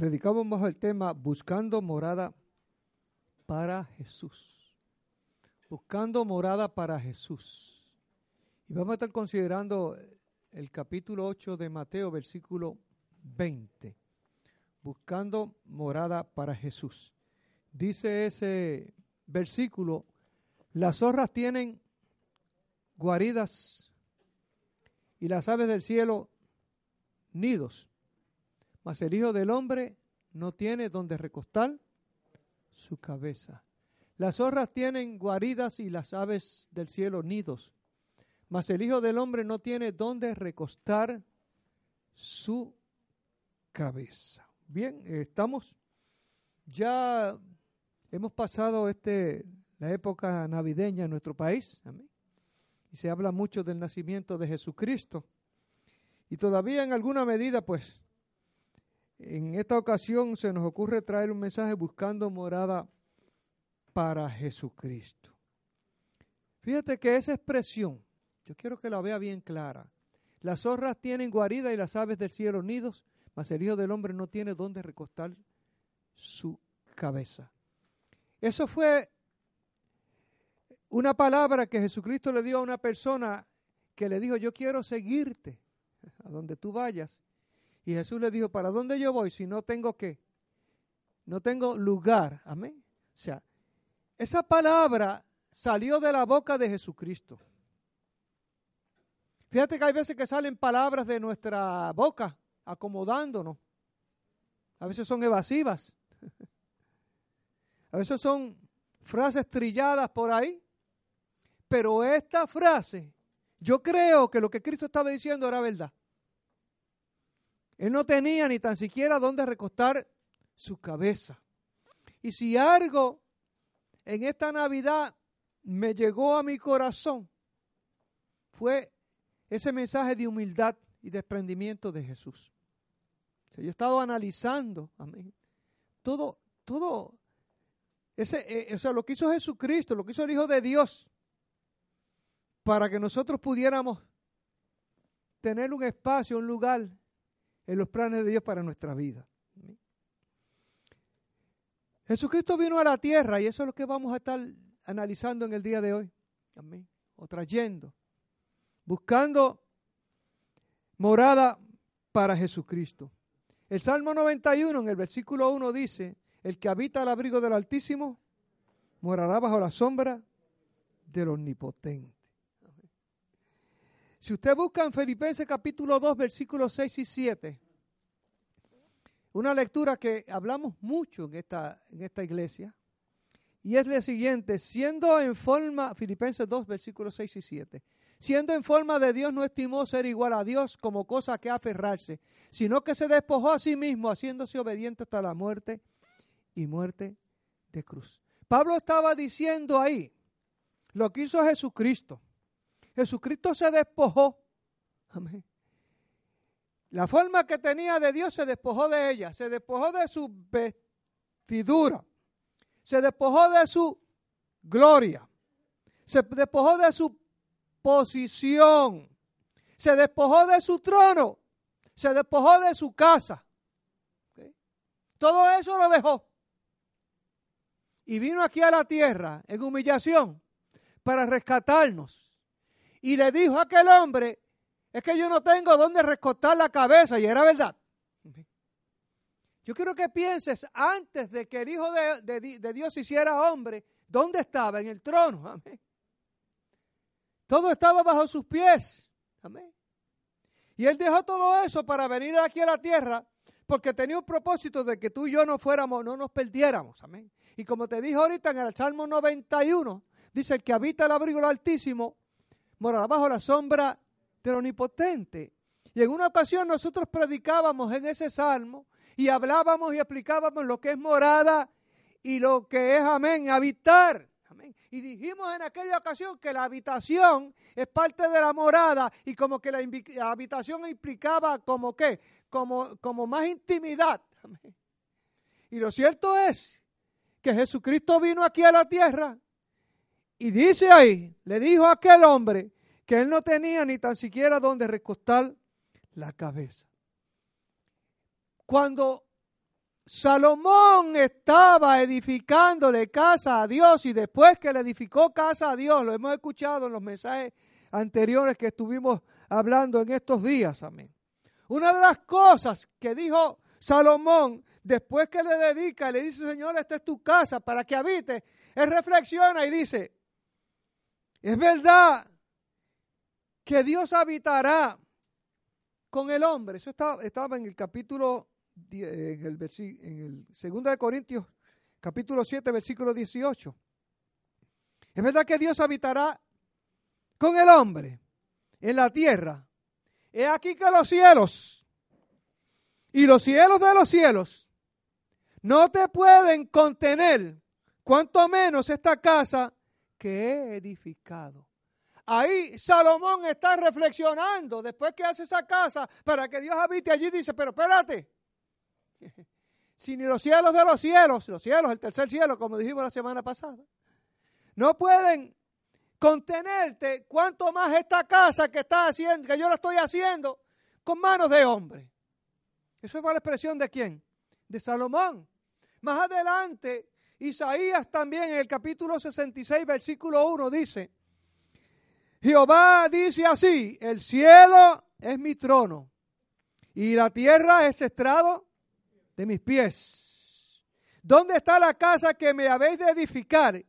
predicamos bajo el tema Buscando morada para Jesús. Buscando morada para Jesús. Y vamos a estar considerando el capítulo 8 de Mateo, versículo 20. Buscando morada para Jesús. Dice ese versículo, las zorras tienen guaridas y las aves del cielo nidos, mas el Hijo del Hombre no tiene donde recostar su cabeza. Las zorras tienen guaridas y las aves del cielo nidos, mas el Hijo del Hombre no tiene donde recostar su cabeza. Bien, estamos ya hemos pasado este la época navideña en nuestro país. Y se habla mucho del nacimiento de Jesucristo. Y todavía en alguna medida, pues, en esta ocasión se nos ocurre traer un mensaje buscando morada para Jesucristo. Fíjate que esa expresión, yo quiero que la vea bien clara. Las zorras tienen guarida y las aves del cielo nidos, mas el Hijo del Hombre no tiene dónde recostar su cabeza. Eso fue una palabra que Jesucristo le dio a una persona que le dijo, yo quiero seguirte a donde tú vayas. Y Jesús le dijo, ¿para dónde yo voy si no tengo qué? No tengo lugar. Amén. O sea, esa palabra salió de la boca de Jesucristo. Fíjate que hay veces que salen palabras de nuestra boca acomodándonos. A veces son evasivas. A veces son frases trilladas por ahí. Pero esta frase, yo creo que lo que Cristo estaba diciendo era verdad. Él no tenía ni tan siquiera dónde recostar su cabeza. Y si algo en esta Navidad me llegó a mi corazón, fue ese mensaje de humildad y desprendimiento de Jesús. yo he estado analizando, amén, todo, todo, ese, eh, o sea, lo que hizo Jesucristo, lo que hizo el Hijo de Dios, para que nosotros pudiéramos tener un espacio, un lugar en los planes de Dios para nuestra vida. Jesucristo vino a la tierra y eso es lo que vamos a estar analizando en el día de hoy. Amén. O trayendo. Buscando morada para Jesucristo. El Salmo 91 en el versículo 1 dice, el que habita al abrigo del Altísimo morará bajo la sombra del Omnipotente. Si usted busca en Filipenses capítulo 2, versículos 6 y 7, una lectura que hablamos mucho en esta, en esta iglesia, y es la siguiente, siendo en forma, Filipenses 2, versículos 6 y 7, siendo en forma de Dios no estimó ser igual a Dios como cosa que aferrarse, sino que se despojó a sí mismo, haciéndose obediente hasta la muerte y muerte de cruz. Pablo estaba diciendo ahí lo que hizo Jesucristo. Jesucristo se despojó. Amén. La forma que tenía de Dios se despojó de ella, se despojó de su vestidura, se despojó de su gloria, se despojó de su posición, se despojó de su trono, se despojó de su casa. Todo eso lo dejó. Y vino aquí a la tierra en humillación para rescatarnos y le dijo a aquel hombre, es que yo no tengo dónde recostar la cabeza, y era verdad. Yo quiero que pienses, antes de que el Hijo de, Dios hiciera hombre, ¿dónde estaba? En el trono. Amén. Todo estaba bajo sus pies. Amén. Y Él dejó todo eso para venir aquí a la tierra porque tenía un propósito de que tú y yo no fuéramos, no nos perdiéramos. Amén. Y como te dije ahorita en el Salmo 91, dice el que habita el abrigo del Altísimo morará bajo la sombra del Omnipotente. Y en una ocasión nosotros predicábamos en ese salmo y hablábamos y explicábamos lo que es morada y lo que es, amén, habitar. Amén. Y dijimos en aquella ocasión que la habitación es parte de la morada y como que la, habitación implicaba como qué, como, como más intimidad. Amén. Y lo cierto es que Jesucristo vino aquí a la tierra y dice ahí, le dijo a aquel hombre que él no tenía ni tan siquiera donde recostar la cabeza. Cuando Salomón estaba edificándole casa a Dios y después que le edificó casa a Dios, lo hemos escuchado en los mensajes anteriores que estuvimos hablando en estos días, amén. Una de las cosas que dijo Salomón después que le dedica, le dice, Señor, esta es tu casa para que habite, él reflexiona y dice, es verdad que Dios habitará con el hombre. Eso estaba, estaba en el capítulo, en el, en el 2 de Corintios, capítulo 7, versículo 18. Es verdad que Dios habitará con el hombre en la tierra. He aquí que los cielos y los cielos de los cielos no te pueden contener, cuanto menos esta casa que he edificado. Ahí Salomón está reflexionando después que hace esa casa para que Dios habite allí. Dice, pero espérate, si ni los cielos de los cielos, los cielos, el tercer cielo, como dijimos la semana pasada, no pueden contenerte, cuanto más esta casa que está haciendo, que yo la estoy haciendo con manos de hombre. Eso fue la expresión de quién? De Salomón. Más adelante, Isaías también en el capítulo 66, versículo 1 dice, Jehová dice así, el cielo es mi trono y la tierra es estrado de mis pies. ¿Dónde está la casa que me habéis de edificar?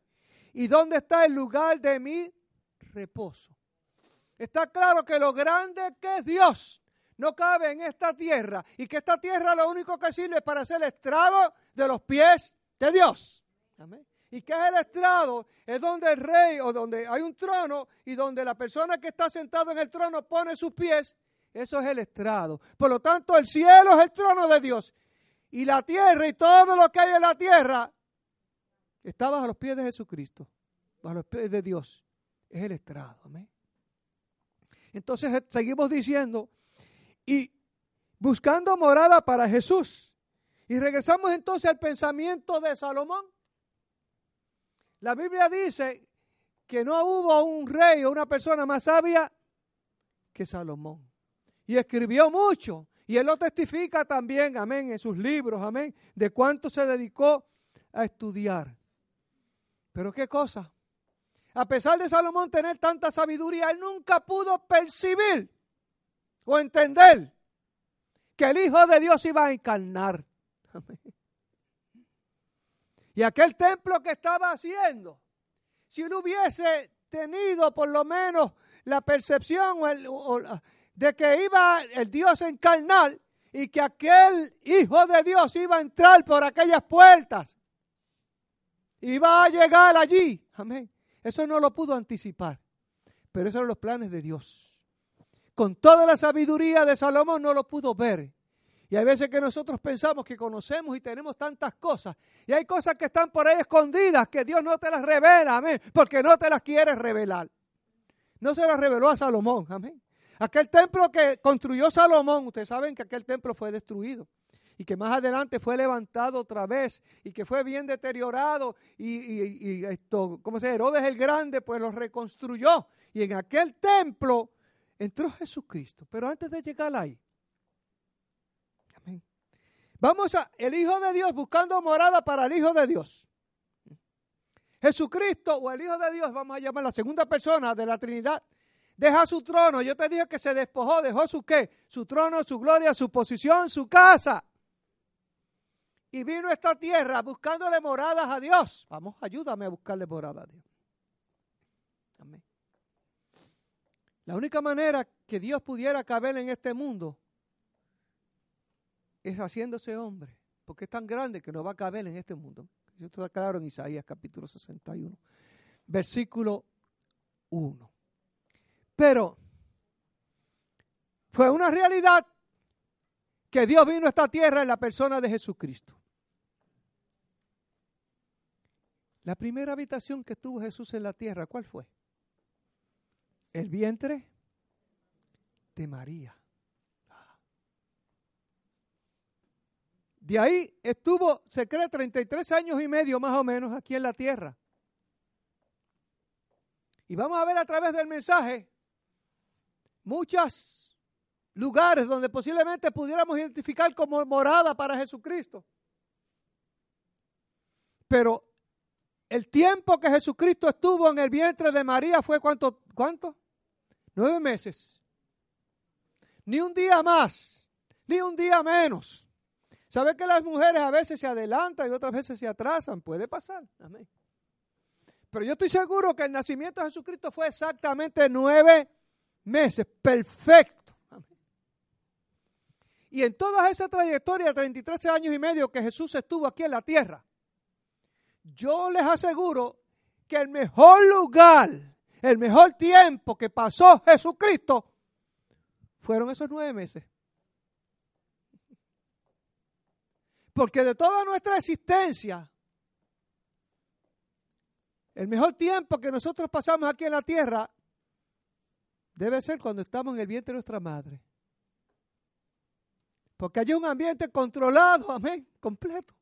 ¿Y dónde está el lugar de mi reposo? Está claro que lo grande que es Dios no cabe en esta tierra y que esta tierra lo único que sirve es para ser estrado de los pies de Dios. ¿Y qué es el estrado? Es donde el rey o donde hay un trono y donde la persona que está sentado en el trono pone sus pies. Eso es el estrado. Por lo tanto, el cielo es el trono de Dios. Y la tierra y todo lo que hay en la tierra está bajo los pies de Jesucristo, bajo los pies de Dios. Es el estrado. Entonces seguimos diciendo, y buscando morada para Jesús. Y regresamos entonces al pensamiento de Salomón. La Biblia dice que no hubo un rey o una persona más sabia que Salomón. Y escribió mucho. Y él lo testifica también, amén, en sus libros, amén, de cuánto se dedicó a estudiar. Pero qué cosa. A pesar de Salomón tener tanta sabiduría, él nunca pudo percibir o entender que el Hijo de Dios iba a encarnar. Amén. Y aquel templo que estaba haciendo, si uno hubiese tenido por lo menos la percepción de que iba el Dios encarnar y que aquel Hijo de Dios iba a entrar por aquellas puertas, iba a llegar allí. Amén. Eso no lo pudo anticipar, pero esos eran los planes de Dios. Con toda la sabiduría de Salomón no lo pudo ver. Y hay veces que nosotros pensamos que conocemos y tenemos tantas cosas. Y hay cosas que están por ahí escondidas que Dios no te las revela, amén, porque no te las quiere revelar. No se las reveló a Salomón, amén. Aquel templo que construyó Salomón, ustedes saben que aquel templo fue destruido y que más adelante fue levantado otra vez y que fue bien deteriorado y, esto, ¿cómo se Herodes el Grande pues lo reconstruyó y en aquel templo entró Jesucristo. Pero antes de llegar ahí, Vamos a el Hijo de Dios buscando morada para el Hijo de Dios. Jesucristo o el Hijo de Dios, vamos a llamar la segunda persona de la Trinidad, deja su trono. Yo te dije que se despojó, dejó su qué? Su trono, su gloria, su posición, su casa. Y vino a esta tierra buscándole moradas a Dios. Vamos, ayúdame a buscarle morada a Dios. Amén. La única manera que Dios pudiera caber en este mundo es haciéndose hombre, porque es tan grande que no va a caber en este mundo. Eso está claro en Isaías capítulo 61, versículo 1. Pero fue una realidad que Dios vino a esta tierra en la persona de Jesucristo. La primera habitación que tuvo Jesús en la tierra, ¿cuál fue? El vientre de María. De ahí estuvo, se cree, 33 años y medio más o menos aquí en la tierra. Y vamos a ver a través del mensaje muchos lugares donde posiblemente pudiéramos identificar como morada para Jesucristo. Pero el tiempo que Jesucristo estuvo en el vientre de María fue cuánto, cuánto? Nueve meses. Ni un día más, ni un día menos. ¿Sabe que las mujeres a veces se adelantan y otras veces se atrasan? Puede pasar. Amén. Pero yo estoy seguro que el nacimiento de Jesucristo fue exactamente nueve meses. Perfecto. Y en toda esa trayectoria de 33 años y medio que Jesús estuvo aquí en la tierra, yo les aseguro que el mejor lugar, el mejor tiempo que pasó Jesucristo fueron esos nueve meses. Porque de toda nuestra existencia, el mejor tiempo que nosotros pasamos aquí en la tierra debe ser cuando estamos en el vientre de nuestra madre. Porque hay un ambiente controlado, amén, completo.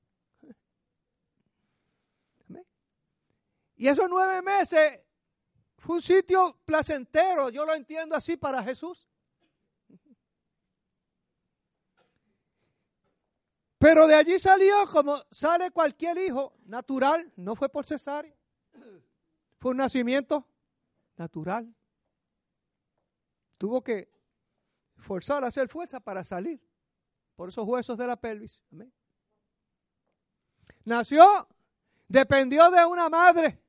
Y esos nueve meses fue un sitio placentero, yo lo entiendo así para Jesús. Pero de allí salió como sale cualquier hijo natural, no fue por cesárea. Fue un nacimiento natural. Tuvo que forzar hacer fuerza para salir por esos huesos de la pelvis. Nació, dependió de una madre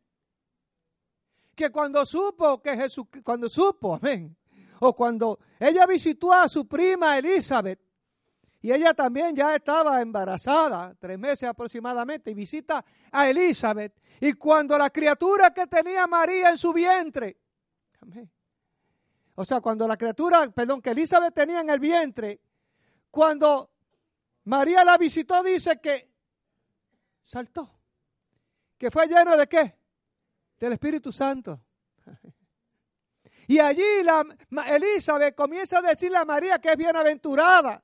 que cuando supo que Jesús, cuando supo, amén, o cuando ella visitó a su prima Elizabeth, y ella también ya estaba embarazada, tres meses aproximadamente, y visita a Elizabeth. Y cuando la criatura que tenía María en su vientre, o sea, cuando la criatura, perdón, que Elizabeth tenía en el vientre, cuando María la visitó, dice que saltó. Que fue lleno de qué? del Espíritu Santo. Y allí la, Elizabeth comienza a decirle a María que es bienaventurada.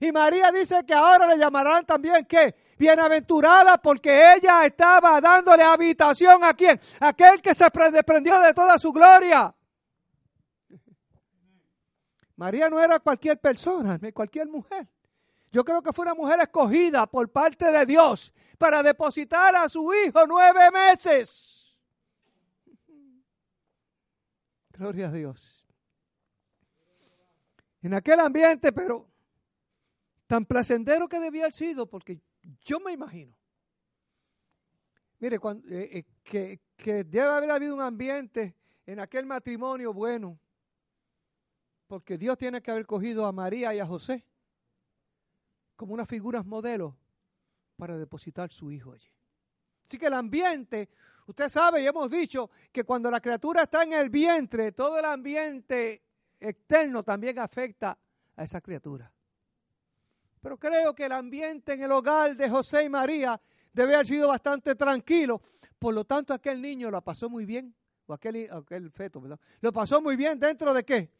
Y María dice que ahora le llamarán también que bienaventurada porque ella estaba dándole habitación a quien, aquel que se desprendió de toda su gloria. María no era cualquier persona, cualquier mujer. Yo creo que fue una mujer escogida por parte de Dios para depositar a su hijo nueve meses. Gloria a Dios. En aquel ambiente, pero tan placentero que debía haber sido, porque yo me imagino. Mire, eh, eh, que, que debe haber habido un ambiente en aquel matrimonio bueno, porque Dios tiene que haber cogido a María y a José como unas figuras modelos para depositar su hijo allí. Así que el ambiente Usted sabe y hemos dicho que cuando la criatura está en el vientre, todo el ambiente externo también afecta a esa criatura. Pero creo que el ambiente en el hogar de José y María debe haber sido bastante tranquilo. Por lo tanto, aquel niño lo pasó muy bien, o aquel, feto. Lo pasó muy bien dentro de qué?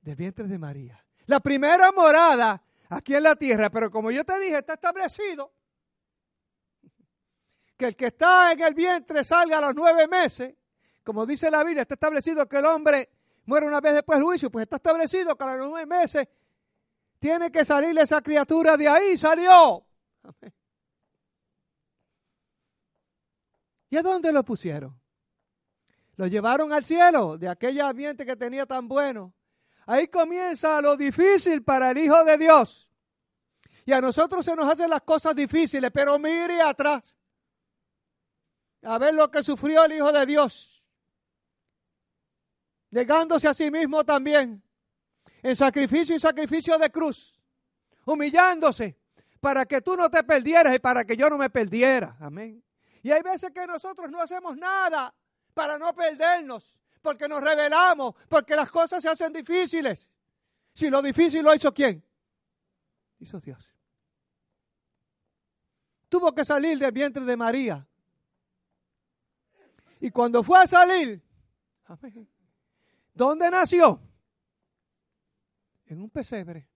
Del vientre de María. La primera morada aquí en la tierra, pero como yo te dije, está establecido que el que está en el vientre salga a los nueve meses, como dice la Biblia, está establecido que el hombre muere una vez después del juicio, pues está establecido que a los nueve meses tiene que salir esa criatura de ahí, salió. ¿Y a dónde lo pusieron? Lo llevaron al cielo, de aquella ambiente que tenía tan bueno. Ahí comienza lo difícil para el Hijo de Dios. Y a nosotros se nos hacen las cosas difíciles, pero mire atrás a ver lo que sufrió el Hijo de Dios, negándose a sí mismo también, en sacrificio y sacrificio de cruz, humillándose para que tú no te perdieras y para que yo no me perdiera. Amén. Y hay veces que nosotros no hacemos nada para no perdernos, porque nos rebelamos, porque las cosas se hacen difíciles. Si lo difícil lo hizo quién? Hizo Dios. Tuvo que salir del vientre de María y cuando fue a salir, ¿dónde nació? En un pesebre.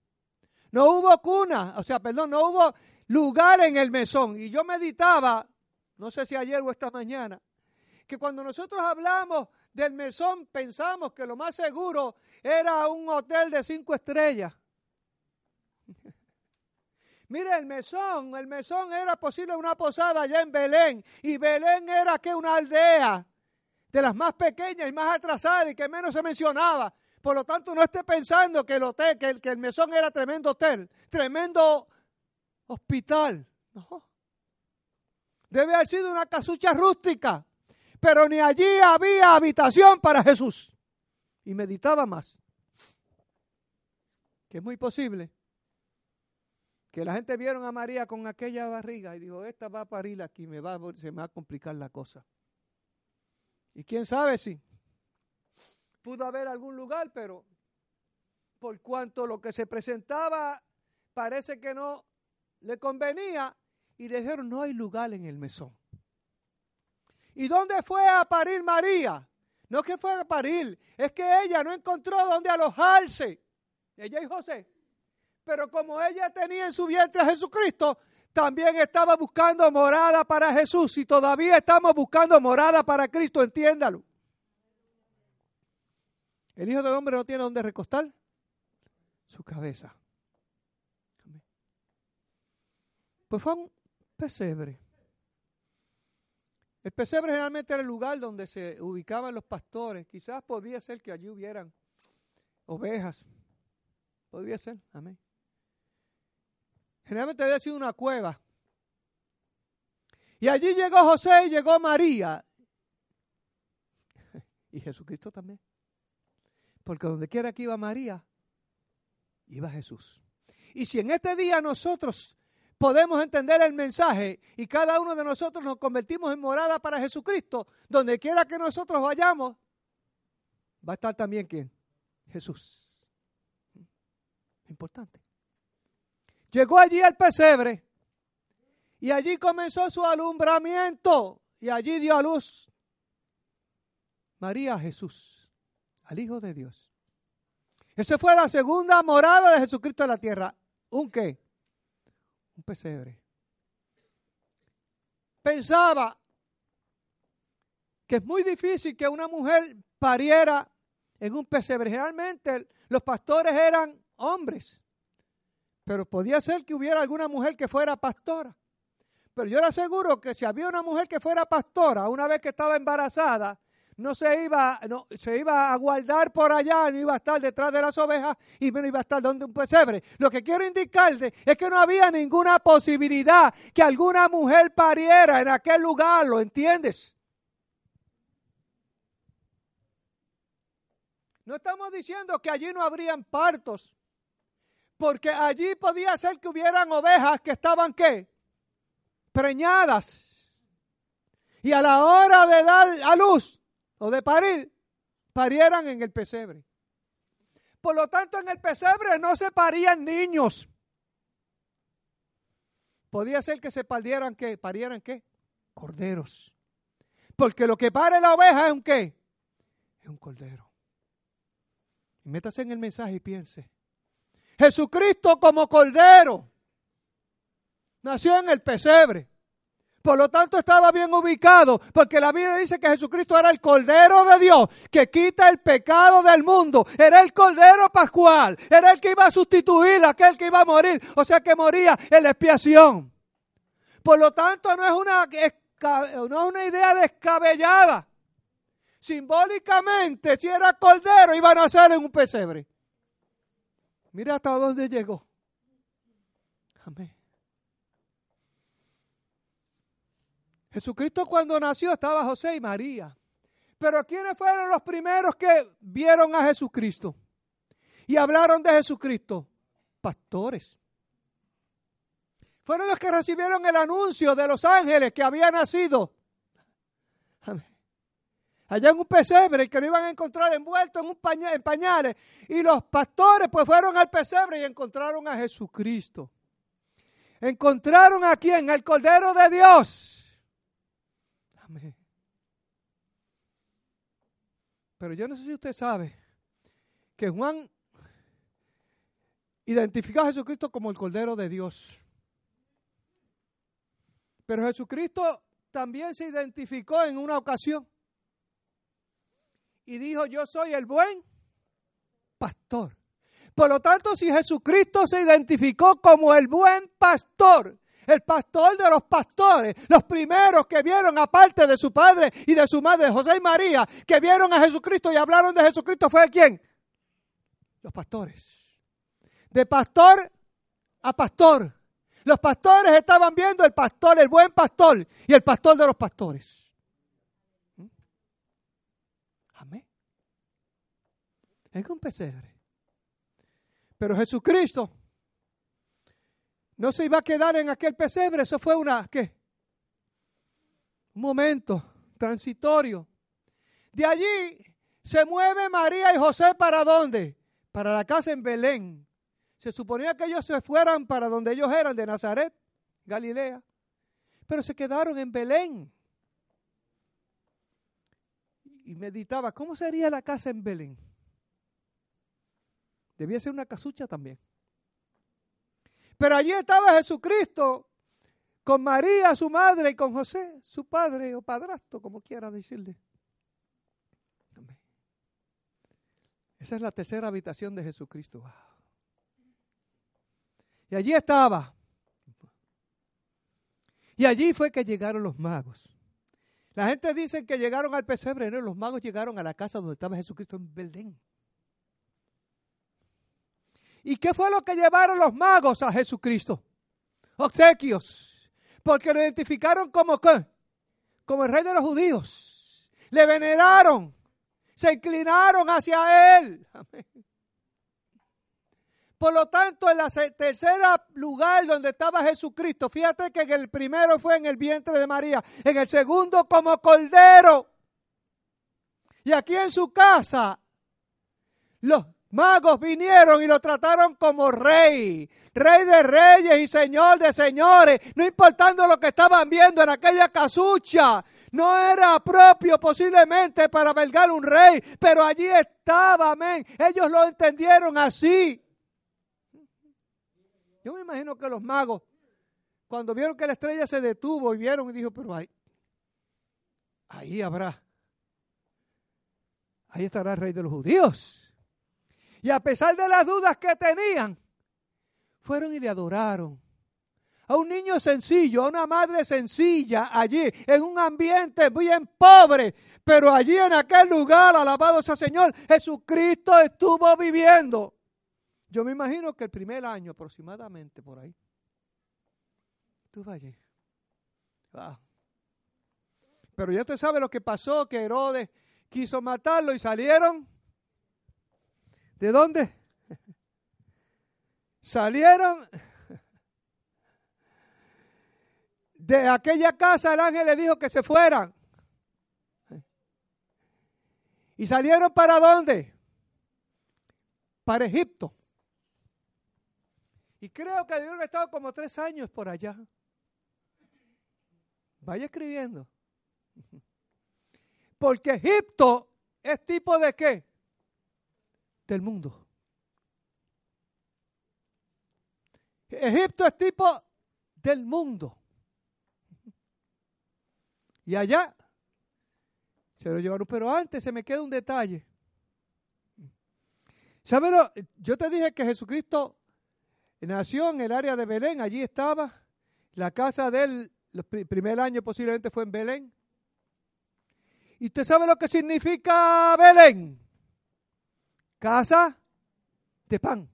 No hubo cuna, o sea, perdón, no hubo lugar en el mesón. Y yo meditaba, no sé si ayer o esta mañana, que cuando nosotros hablamos del mesón pensamos que lo más seguro era un hotel de cinco estrellas. Mire, el mesón, el mesón era posible una posada allá en Belén. Y Belén era que una aldea de las más pequeñas y más atrasadas y que menos se mencionaba. Por lo tanto, no esté pensando que el hotel, que el, que el mesón era tremendo hotel, tremendo hospital. No. Debe haber sido una casucha rústica. Pero ni allí había habitación para Jesús. Y meditaba más. Que es muy posible que la gente vieron a María con aquella barriga y dijo, esta va a parir aquí, me va, se me va a complicar la cosa. Y quién sabe si pudo haber algún lugar, pero por cuanto lo que se presentaba parece que no le convenía, y le dijeron, no hay lugar en el mesón. ¿Y dónde fue a parir María? No que fue a parir, es que ella no encontró dónde alojarse. Ella y José. Pero como ella tenía en su vientre a Jesucristo, también estaba buscando morada para Jesús y todavía estamos buscando morada para Cristo, entiéndalo. El Hijo del Hombre no tiene dónde recostar su cabeza. Pues fue un pesebre. El pesebre generalmente era el lugar donde se ubicaban los pastores. Quizás podía ser que allí hubieran ovejas. Podría ser, amén. Generalmente había sido una cueva. Y allí llegó José y llegó María. Y Jesucristo también. Porque donde quiera que iba María, iba Jesús. Y si en este día nosotros podemos entender el mensaje y cada uno de nosotros nos convertimos en morada para Jesucristo, donde quiera que nosotros vayamos, va a estar también quién? Jesús. Importante. Llegó allí al pesebre y allí comenzó su alumbramiento y allí dio a luz María Jesús, al Hijo de Dios. Esa fue la segunda morada de Jesucristo en la tierra. ¿Un qué? Un pesebre. Pensaba que es muy difícil que una mujer pariera en un pesebre. Generalmente los pastores eran hombres. Pero podía ser que hubiera alguna mujer que fuera pastora. Pero yo le aseguro que si había una mujer que fuera pastora, una vez que estaba embarazada, no se iba, no, se iba a guardar por allá, no iba a estar detrás de las ovejas y no iba a estar donde un pesebre. Lo que quiero indicarle es que no había ninguna posibilidad que alguna mujer pariera en aquel lugar, ¿lo entiendes? No estamos diciendo que allí no habrían partos. Porque allí podía ser que hubieran ovejas que estaban qué? Preñadas. Y a la hora de dar a luz o de parir, parieran en el pesebre. Por lo tanto, en el pesebre no se parían niños. Podía ser que se parieran qué? ¿Parieran qué? Corderos. Porque lo que pare la oveja es un qué? Es un cordero. Y métase en el mensaje y piense. Jesucristo como cordero nació en el pesebre. Por lo tanto estaba bien ubicado, porque la Biblia dice que Jesucristo era el Cordero de Dios, que quita el pecado del mundo. Era el Cordero Pascual, era el que iba a sustituir a aquel que iba a morir, o sea que moría en la expiación. Por lo tanto no es una, no es una idea descabellada. Simbólicamente, si era Cordero, iba a nacer en un pesebre. Mira hasta dónde llegó. Amén. Jesucristo cuando nació estaba José y María. Pero ¿quiénes fueron los primeros que vieron a Jesucristo? Y hablaron de Jesucristo. Pastores. Fueron los que recibieron el anuncio de los ángeles que había nacido. Allá en un pesebre que lo iban a encontrar envuelto en, un en pañales. Y los pastores pues fueron al pesebre y encontraron a Jesucristo. Encontraron a quién? Al Cordero de Dios. Pero yo no sé si usted sabe que Juan identificó a Jesucristo como el Cordero de Dios. Pero Jesucristo también se identificó en una ocasión y dijo, yo soy el buen pastor. Por lo tanto, si Jesucristo se identificó como el buen pastor, el pastor de los pastores, los primeros que vieron, aparte de su padre y de su madre, José y María, que vieron a Jesucristo y hablaron de Jesucristo, ¿fue quién? Los pastores. De pastor a pastor. Los pastores estaban viendo el pastor, el buen pastor y el pastor de los pastores. ¿Mm? Amén. Es un pesebre. Pero Jesucristo no se iba a quedar en aquel pesebre, eso fue una, ¿qué? Un momento transitorio. De allí se mueve María y José para dónde? Para la casa en Belén. Se suponía que ellos se fueran para donde ellos eran, de Nazaret, Galilea. Pero se quedaron en Belén. Y meditaba, ¿cómo sería la casa en Belén? Debía ser una casucha también. Pero allí estaba Jesucristo con María, su madre, y con José, su padre o padrastro, como quiera decirle. Esa es la tercera habitación de Jesucristo. Y allí estaba. Y allí fue que llegaron los magos. La gente dice que llegaron al pesebre, no, los magos llegaron a la casa donde estaba Jesucristo en Belén. ¿Y qué fue lo que llevaron los magos a Jesucristo? Obsequios. Porque lo identificaron como ¿qué? Como el rey de los judíos. Le veneraron. Se inclinaron hacia él. Por lo tanto, en la tercera lugar donde estaba Jesucristo, fíjate que en el primero fue en el vientre de María, en el segundo como cordero. Y aquí en su casa, los magos vinieron y lo trataron como rey, rey de reyes y señor de señores, no importando lo que estaban viendo en aquella casucha. No era propio posiblemente para belgar un rey, pero allí estaba, amén. Ellos lo entendieron así. Yo me imagino que los magos, cuando vieron que la estrella se detuvo y vieron y dijo, pero ahí, ahí habrá, ahí estará el rey de los judíos. Y a pesar de las dudas que tenían, fueron y le adoraron. A un niño sencillo, a una madre sencilla allí, en un ambiente bien pobre, pero allí en aquel lugar, alabado sea Señor, Jesucristo estuvo viviendo. Yo me imagino que el primer año aproximadamente por ahí, estuvo allí. Pero ya usted sabe lo que pasó, que Herodes quiso matarlo y salieron ¿De dónde? Salieron de aquella casa, el ángel le dijo que se fueran. ¿Y salieron para dónde? Para Egipto. Y creo que debieron estado como tres años por allá. Vaya escribiendo. Porque Egipto es tipo de qué? Del mundo. Egipto es tipo del mundo. Y allá se lo llevaron. Pero antes se me queda un detalle. Yo te dije que Jesucristo nació en el área de Belén. Allí estaba. La casa de él, el primer año posiblemente fue en Belén. ¿Y usted sabe lo que significa Belén? Casa de pan.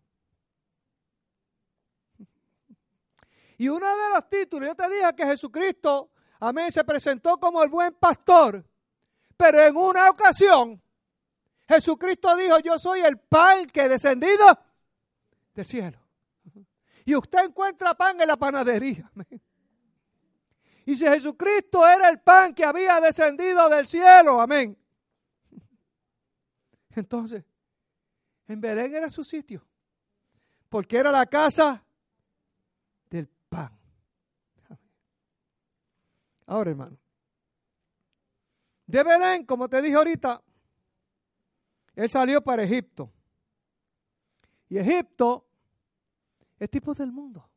Y uno de los títulos, yo te dije que Jesucristo, amén, se presentó como el buen pastor, pero en una ocasión Jesucristo dijo, yo soy el pan que he descendido del cielo. Y usted encuentra pan en la panadería. Y si Jesucristo era el pan que había descendido del cielo, amén. Entonces, en Belén era su sitio, porque era la casa del pan. Ahora, hermano, de Belén, como te dije ahorita, él salió para Egipto. Y Egipto es tipo del mundo.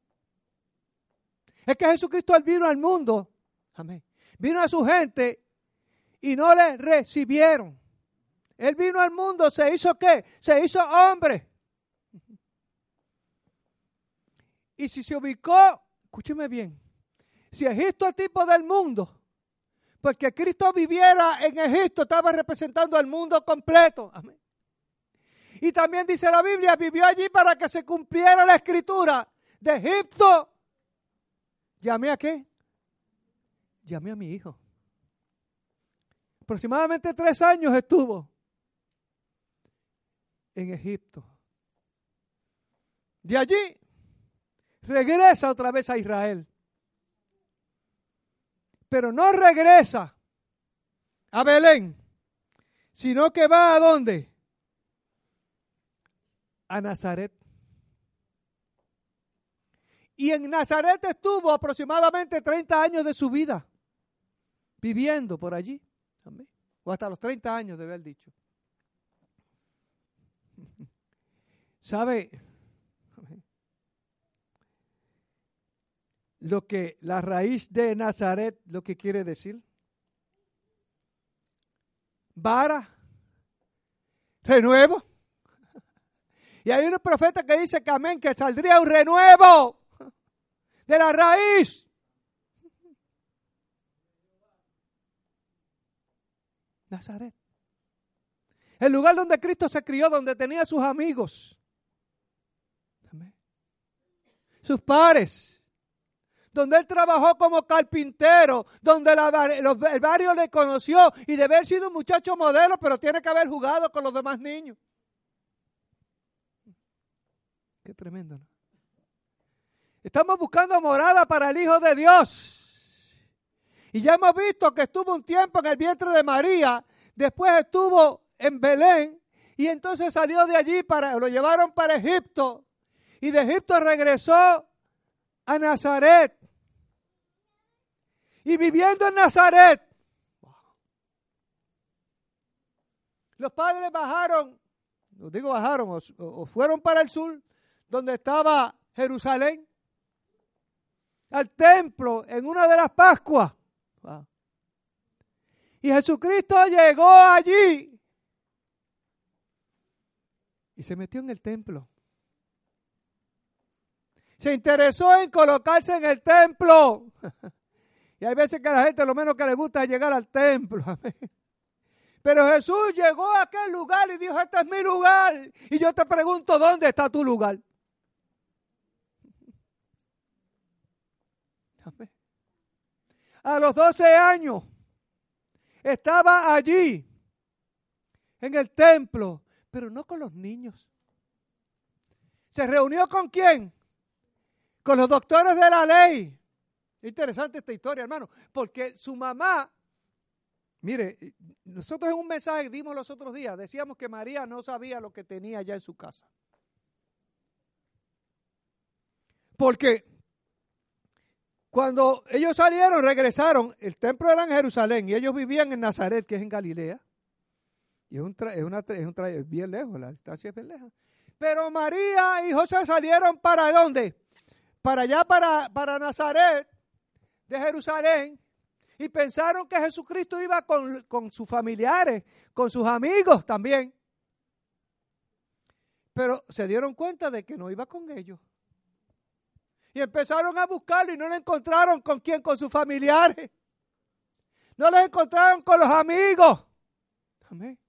Es que Jesucristo vino al mundo, amén. Vino a su gente y no le recibieron. Él vino al mundo, se hizo qué? Se hizo hombre. Y si se ubicó, escúcheme bien, si Egipto es tipo del mundo, pues que Cristo viviera en Egipto estaba representando al mundo completo. Amén. Y también dice la Biblia, vivió allí para que se cumpliera la escritura de Egipto. ¿Llamé a qué? Llamé a mi hijo. Aproximadamente tres años estuvo en Egipto. De allí regresa otra vez a Israel. Pero no regresa a Belén, sino que va a dónde? A Nazaret. Y en Nazaret estuvo aproximadamente 30 años de su vida, viviendo por allí. O hasta los 30 años de haber dicho. ¿Sabe? Lo que la raíz de Nazaret, lo que quiere decir. Vara, renuevo. Y hay un profeta que dice que amén, que saldría un renuevo de la raíz. Nazaret. El lugar donde Cristo se crió, donde tenía sus amigos, sus pares, donde él trabajó como carpintero, donde el barrio le conoció y de haber sido un muchacho modelo, pero tiene que haber jugado con los demás niños. Qué tremendo. Estamos buscando morada para el Hijo de Dios. Y ya hemos visto que estuvo un tiempo en el vientre de María, después estuvo en Belén y entonces salió de allí para lo llevaron para Egipto y de Egipto regresó a Nazaret. Y viviendo en Nazaret, los padres bajaron, no digo bajaron, o, fueron para el sur, donde estaba Jerusalén, al templo en una de las Pascuas. Y Jesucristo llegó allí y se metió en el templo. Se interesó en colocarse en el templo. Y hay veces que a la gente lo menos que le gusta es llegar al templo. Pero Jesús llegó a aquel lugar y dijo, este es mi lugar. Y yo te pregunto, ¿dónde está tu lugar? A los 12 años estaba allí, en el templo, pero no con los niños. ¿Se reunió con quién? Con los doctores de la ley. Interesante esta historia, hermano, porque su mamá, mire, nosotros en un mensaje dimos los otros días, decíamos que María no sabía lo que tenía ya en su casa. Porque cuando ellos salieron, regresaron, el templo era en Jerusalén y ellos vivían en Nazaret, que es en Galilea. Y es, un es, una, es un bien lejos, la distancia es bien lejos. Pero María y José salieron para dónde? Para allá, para, para Nazaret, de Jerusalén, y pensaron que Jesucristo iba con, con sus familiares, con sus amigos también. Pero se dieron cuenta de que no iba con ellos. Y empezaron a buscarlo y no lo encontraron con quién, con sus familiares. No lo encontraron con los amigos. Amén.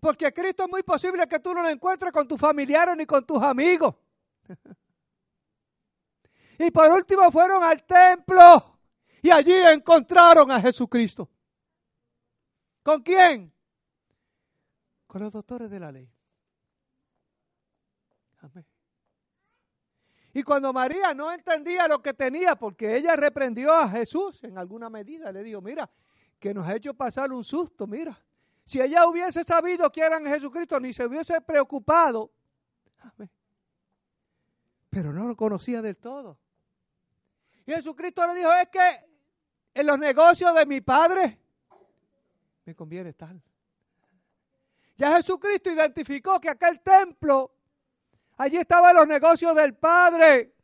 Porque Cristo es muy posible que tú no lo encuentres con tus familiares ni con tus amigos. y por último fueron al templo y allí encontraron a Jesucristo. ¿Con quién? Con los doctores de la ley. Amén. Y cuando María no entendía lo que tenía, porque ella reprendió a Jesús en alguna medida, le dijo, mira, que nos ha hecho pasar un susto, mira. Si ella hubiese sabido que eran Jesucristo, ni se hubiese preocupado. Pero no lo conocía del todo. Y Jesucristo le dijo, es que en los negocios de mi Padre me conviene estar. Ya Jesucristo identificó que aquel templo Allí estaban los negocios del Padre.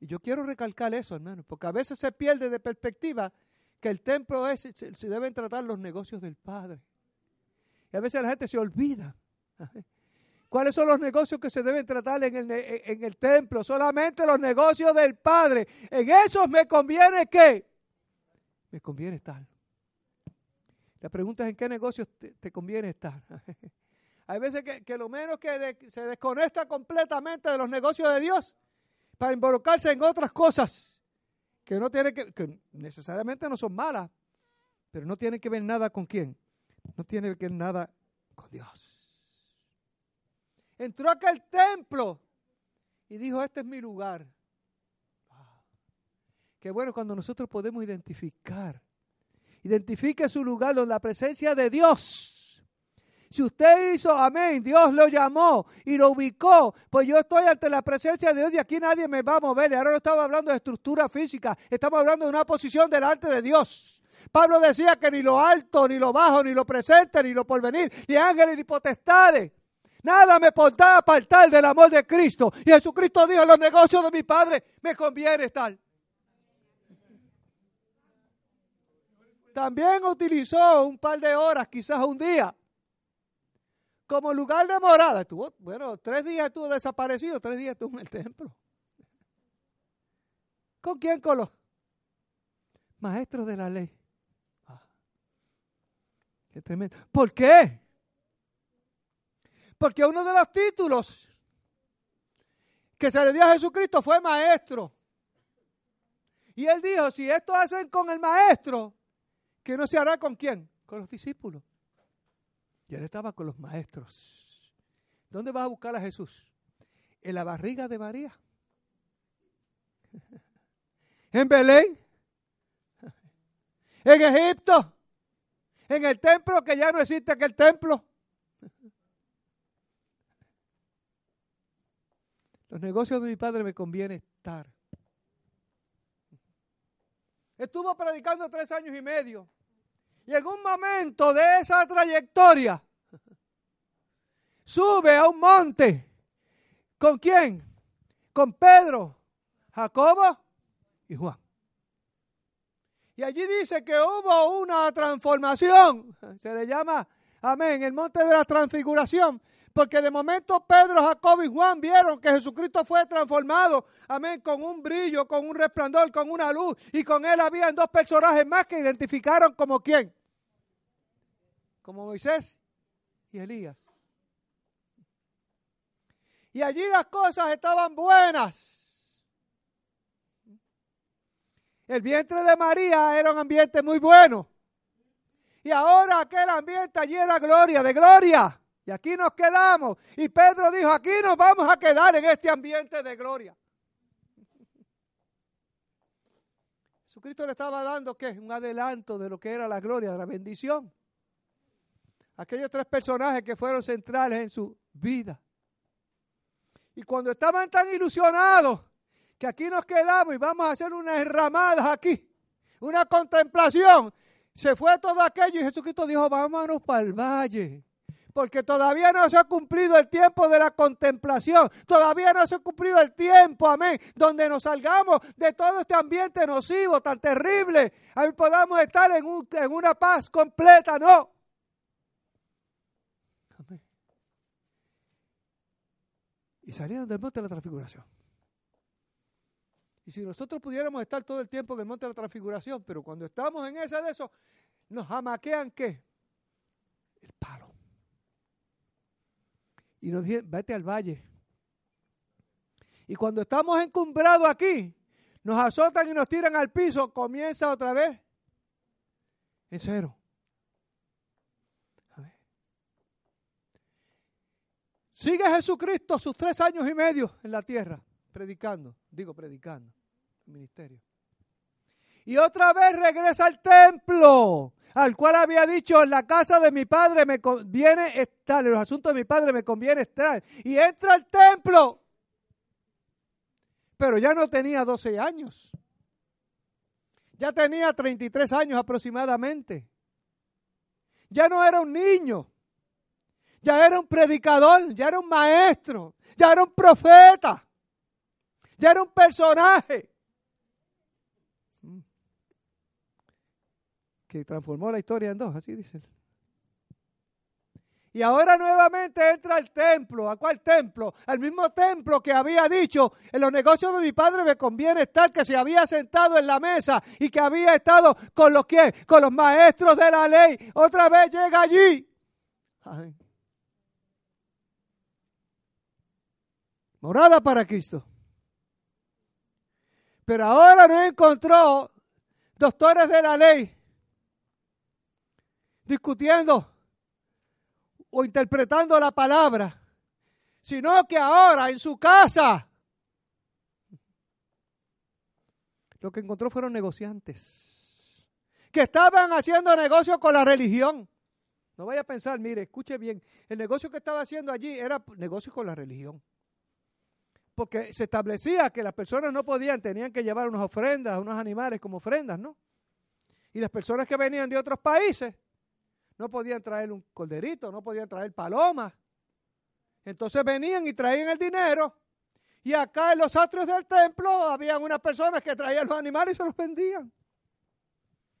Y yo quiero recalcar eso, hermano, porque a veces se pierde de perspectiva que el templo es, se, deben tratar los negocios del Padre. Y a veces la gente se olvida ¿Cuáles son los negocios que se deben tratar en el, en el templo? Solamente los negocios del Padre. En esos me conviene qué? Me conviene estar. La pregunta es en qué negocios te, conviene estar. Hay veces que, lo menos que se desconecta completamente de los negocios de Dios para involucrarse en otras cosas que no tiene que, que necesariamente no son malas, pero no tienen que ver nada con quién. No tiene que ver nada con Dios entró a aquel templo y dijo, este es mi lugar. Qué bueno cuando nosotros podemos identificar. Identifique su lugar donde la presencia de Dios. Si usted hizo amén, Dios lo llamó y lo ubicó, pues yo estoy ante la presencia de Dios y aquí nadie me va a mover. Ahora no estamos hablando de estructura física, estamos hablando de una posición delante de Dios. Pablo decía que ni lo alto, ni lo bajo, ni lo presente, ni lo porvenir, ni ángeles, ni potestades, Nada me podrá apartar del amor de Cristo. Y Jesucristo dijo, los negocios de mi Padre me conviene estar. También utilizó un par de horas, quizás un día, como lugar de morada. Estuvo, bueno, tres días estuvo desaparecido, tres días estuvo en el templo. ¿Con quién? Con los maestros de la ley. Ah, qué tremendo. ¿Por qué? Porque uno de los títulos que se le dio a Jesucristo fue maestro. Y él dijo, si esto hacen con el maestro, ¿qué no se hará con quién? Con los discípulos. Y él estaba con los maestros. ¿Dónde vas a buscar a Jesús? En la barriga de María. En Belén. En Egipto. En el templo que ya no existe aquel templo. Los negocios de mi padre me conviene estar. Estuvo predicando tres años y medio. Y en un momento de esa trayectoria, sube a un monte. ¿Con quién? Con Pedro, Jacobo y Juan. Y allí dice que hubo una transformación. Se le llama, amén, el monte de la transfiguración. Porque de momento Pedro, Jacob y Juan vieron que Jesucristo fue transformado, amén, con un brillo, con un resplandor, con una luz. Y con él habían dos personajes más que identificaron como quién. Como Moisés y Elías. Y allí las cosas estaban buenas. El vientre de María era un ambiente muy bueno. Y ahora aquel ambiente allí era gloria, de gloria. Y aquí nos quedamos. Y Pedro dijo, aquí nos vamos a quedar en este ambiente de gloria. Jesucristo le estaba dando ¿qué? un adelanto de lo que era la gloria, de la bendición. Aquellos tres personajes que fueron centrales en su vida. Y cuando estaban tan ilusionados que aquí nos quedamos y vamos a hacer unas ramadas aquí, una contemplación, se fue todo aquello y Jesucristo dijo, vámonos para el valle porque todavía no se ha cumplido el tiempo de la contemplación, todavía no se ha cumplido el tiempo, amén, donde nos salgamos de todo este ambiente nocivo, tan terrible, ahí podamos estar en, en una paz completa, no. Amén. Y salieron del monte de la transfiguración. Y si nosotros pudiéramos estar todo el tiempo en el monte de la transfiguración, pero cuando estamos en ese de eso, nos amaquean qué? El palo y nos dice, vete al valle. Y cuando estamos encumbrados aquí, nos azotan y nos tiran al piso, comienza otra vez en cero. Sigue Jesucristo sus tres años y medio en la tierra, predicando, digo predicando, el ministerio. Y otra vez regresa al templo al cual había dicho, en la casa de mi padre me conviene estar, en los asuntos de mi padre me conviene estar. Y entra al templo. Pero ya no tenía 12 años. Ya tenía 33 años aproximadamente. Ya no era un niño. Ya era un predicador, ya era un maestro, ya era un profeta, ya era un personaje. Que transformó la historia en dos, así dicen. Y ahora nuevamente entra al templo. ¿A cuál templo? Al mismo templo que había dicho, en los negocios de mi padre me conviene estar, que se había sentado en la mesa y que había estado con los que, con los maestros de la ley. Otra vez llega allí. Morada para Cristo. Pero ahora no encontró doctores de la ley discutiendo o interpretando la palabra, sino que ahora en su casa lo que encontró fueron negociantes que estaban haciendo negocio con la religión. No vaya a pensar, mire, escuche bien, el negocio que estaba haciendo allí era negocio con la religión. Porque se establecía que las personas no podían, tenían que llevar unas ofrendas, unos animales como ofrendas, ¿no? Y las personas que venían de otros países no podían traer un corderito, no podían traer palomas. Entonces venían y traían el dinero. Y acá en los atrios del templo habían unas personas que traían los animales y se los vendían.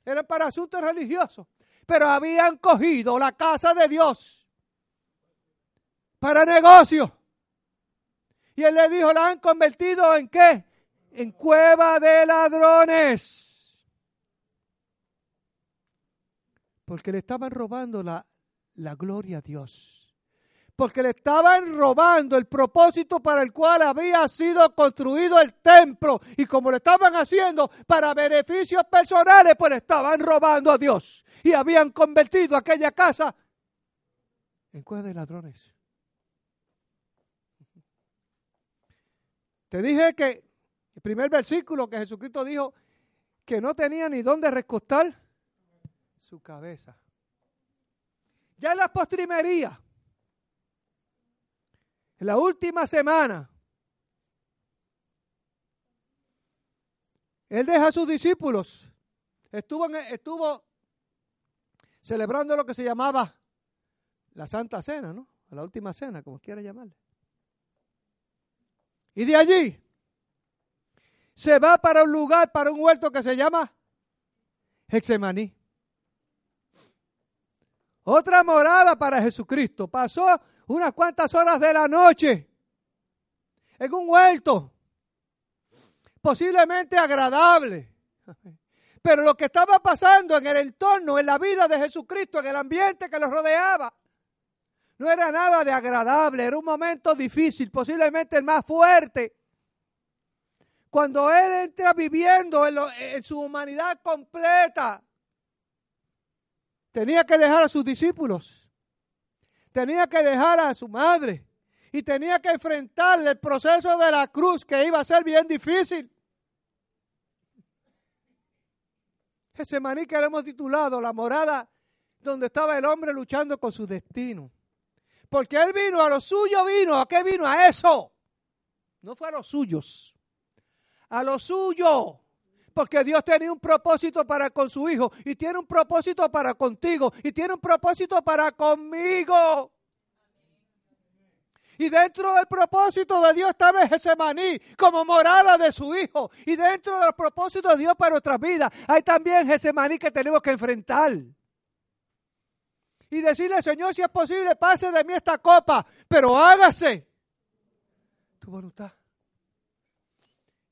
Eran para asuntos religiosos. Pero habían cogido la casa de Dios para negocio. Y él le dijo, la han convertido en qué? En cueva de ladrones. Porque le estaban robando la, la gloria a Dios. Porque le estaban robando el propósito para el cual había sido construido el templo. Y como lo estaban haciendo para beneficios personales, pues estaban robando a Dios. Y habían convertido aquella casa en cueva de ladrones. Te dije que el primer versículo que Jesucristo dijo que no tenía ni dónde recostar su cabeza. Ya en la postrimería, en la última semana, él deja a sus discípulos. Estuvo, estuvo celebrando lo que se llamaba la Santa Cena, ¿no? La última cena, como quiera llamarle. Y de allí se va para un lugar, para un huerto que se llama Hexemaní. Otra morada para Jesucristo. Pasó unas cuantas horas de la noche en un huerto, posiblemente agradable. Pero lo que estaba pasando en el entorno, en la vida de Jesucristo, en el ambiente que lo rodeaba, no era nada de agradable, era un momento difícil, posiblemente el más fuerte. Cuando Él entra viviendo en, en su humanidad completa, tenía que dejar a sus discípulos, tenía que dejar a su madre y tenía que enfrentar el proceso de la cruz que iba a ser bien difícil. Ese maní que le hemos titulado La morada donde estaba el hombre luchando con su destino. Porque él vino a lo suyo, vino. ¿A qué vino? A eso. No fue a los suyos. A lo suyo porque Dios tenía un propósito para con su hijo y tiene un propósito para contigo y tiene un propósito para conmigo. Y dentro del propósito de Dios estaba Gesemaní como morada de su hijo. Y dentro del propósito de Dios para nuestras vidas hay también Gesemaní que tenemos que enfrentar. Y decirle, Señor, si es posible, pase de mí esta copa, pero hágase tu voluntad.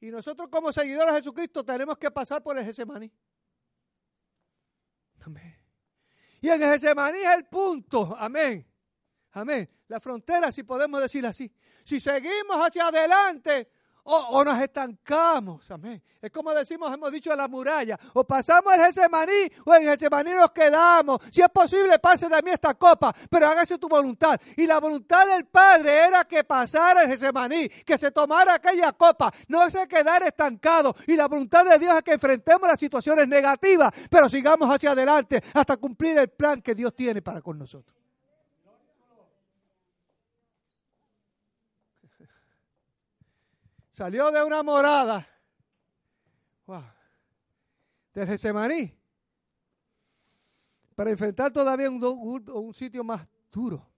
Y nosotros como seguidores de Jesucristo tenemos que pasar por el Gesemaní. Amén. Y en el Gesemaní es el punto. Amén. Amén. La frontera, si podemos decir así. Si seguimos hacia adelante, o, nos estancamos. Amén. Es como decimos, hemos dicho en la muralla. O pasamos el Getsemaní o en Getsemaní nos quedamos. Si es posible, pase de mí esta copa, pero hágase tu voluntad. Y la voluntad del Padre era que pasara el Getsemaní, que se tomara aquella copa, no se quedara estancado. Y la voluntad de Dios es que enfrentemos las situaciones negativas, pero sigamos hacia adelante hasta cumplir el plan que Dios tiene para con nosotros. Salió de una morada wow, del Gesemaní para enfrentar todavía un, un sitio más duro.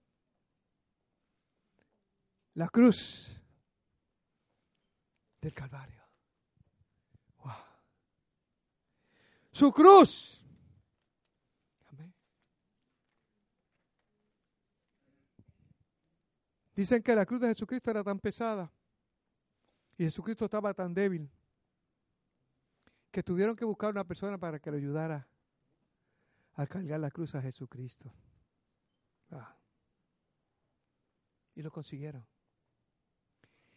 La cruz del Calvario. Wow. Su cruz. Dicen que la cruz de Jesucristo era tan pesada y Jesucristo estaba tan débil que tuvieron que buscar una persona para que le ayudara a cargar la cruz a Jesucristo. Ah. Y lo consiguieron.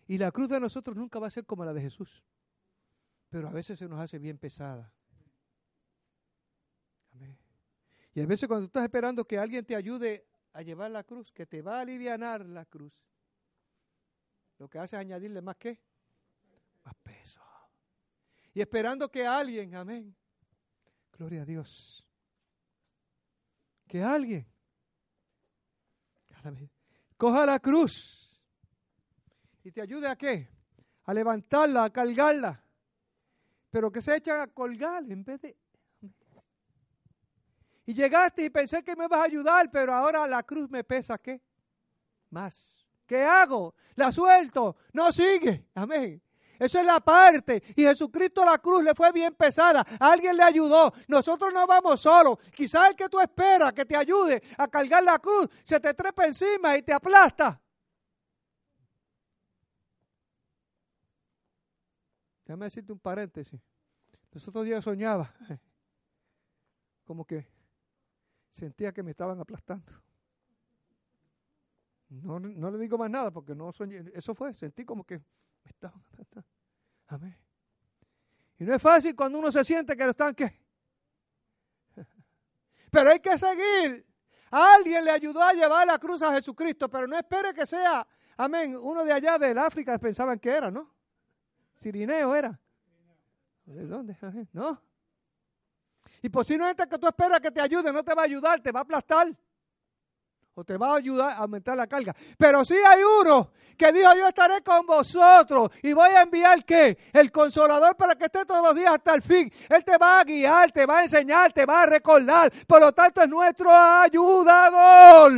Y la cruz de nosotros nunca va a ser como la de Jesús, pero a veces se nos hace bien pesada. Amén. Y a veces cuando tú estás esperando que alguien te ayude a llevar la cruz, que te va a aliviar la cruz, lo que hace es añadirle más que más peso. Y esperando que alguien, amén, gloria a Dios, que alguien coja la cruz y te ayude a qué? A levantarla, a cargarla, pero que se echa a colgar en vez de y llegaste y pensé que me vas a ayudar, pero ahora la cruz me pesa qué? Más. ¿Qué hago? La suelto. No sigue. Amén. Esa es la parte. Y Jesucristo la cruz le fue bien pesada. Alguien le ayudó. Nosotros no vamos solos. Quizás el que tú esperas que te ayude a cargar la cruz se te trepa encima y te aplasta. Déjame decirte un paréntesis. Nosotros ya soñaba. Como que sentía que me estaban aplastando. No, no le digo más nada porque no soñé. Eso fue, sentí como que Amén. Y no es fácil cuando uno se siente que lo están que. Pero hay que seguir. Alguien le ayudó a llevar la cruz a Jesucristo, pero no espere que sea, amén, uno de allá del África pensaban que era, ¿no? Sirineo era. ¿De dónde? No. Y posiblemente que tú esperas que te ayude, no te va a ayudar, te va a aplastar. O te va a ayudar a aumentar la carga. Pero sí hay uno que dijo, yo estaré con vosotros y voy a enviar qué? El consolador para que esté todos los días hasta el fin. Él te va a guiar, te va a enseñar, te va a recordar. Por lo tanto es nuestro ayudador.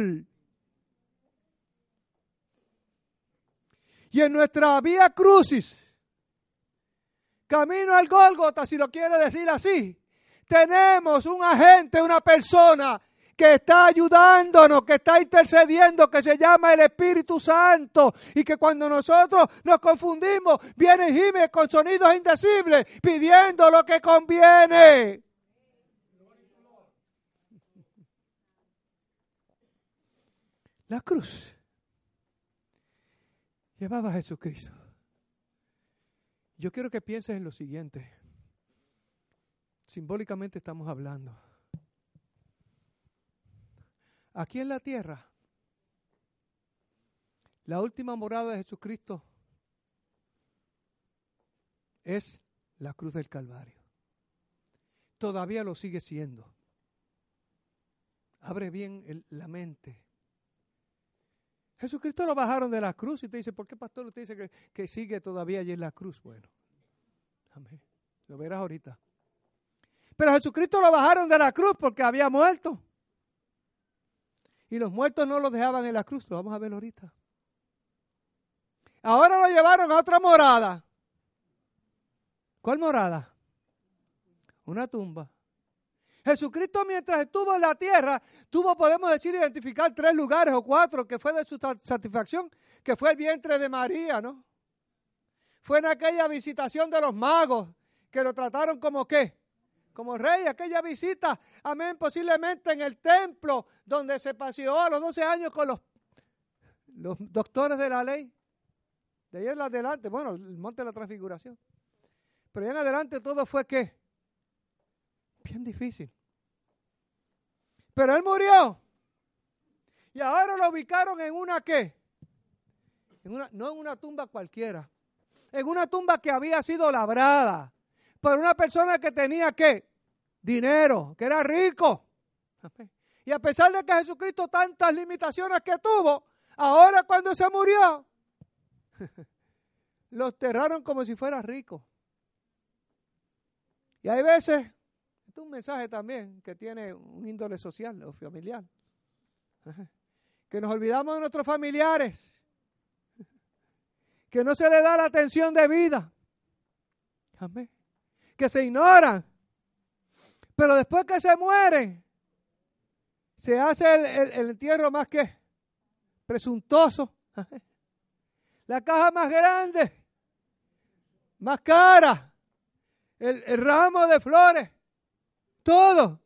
Y en nuestra vía crucis, camino al Gólgota, si lo quiere decir así, tenemos un agente, una persona que está ayudándonos, que está intercediendo, que se llama el Espíritu Santo. Y que cuando nosotros nos confundimos, viene y con sonidos indecibles, pidiendo lo que conviene. La cruz llevaba a Jesucristo. Yo quiero que pienses en lo siguiente. Simbólicamente estamos hablando. Aquí en la tierra, la última morada de Jesucristo es la cruz del Calvario. Todavía lo sigue siendo. Abre bien la mente. Jesucristo lo bajaron de la cruz y te dice, ¿por qué pastor usted dice que, que sigue todavía allí en la cruz? Bueno, amén. Lo verás ahorita. Pero Jesucristo lo bajaron de la cruz porque había muerto. Y los muertos no lo dejaban en la cruz, lo vamos a ver ahorita. Ahora lo llevaron a otra morada. ¿Cuál morada? Una tumba. Jesucristo mientras estuvo en la tierra, tuvo, podemos decir, identificar tres lugares o cuatro que fue de su satisfacción, que fue el vientre de María, ¿no? Fue en aquella visitación de los magos, que lo trataron como qué? Como rey, aquella visita, amén, posiblemente en el templo donde se paseó a los 12 años con los, los doctores de la ley. De ahí en adelante, bueno, el monte de la transfiguración. Pero ahí en adelante todo fue qué? Bien difícil. Pero él murió. Y ahora lo ubicaron en una qué? En una, no en una tumba cualquiera. En una tumba que había sido labrada por una persona que tenía qué? Dinero, que era rico. Y a pesar de que Jesucristo tantas limitaciones que tuvo, ahora cuando se murió, lo enterraron como si fuera rico. Y hay veces, esto es un mensaje también que tiene un índole social o familiar, que nos olvidamos de nuestros familiares, que no se le da la atención de vida. Amén que se ignoran. Pero después que se mueren, se hace el, entierro más que presuntuoso, La caja más grande, más cara, el, el ramo de flores, todo.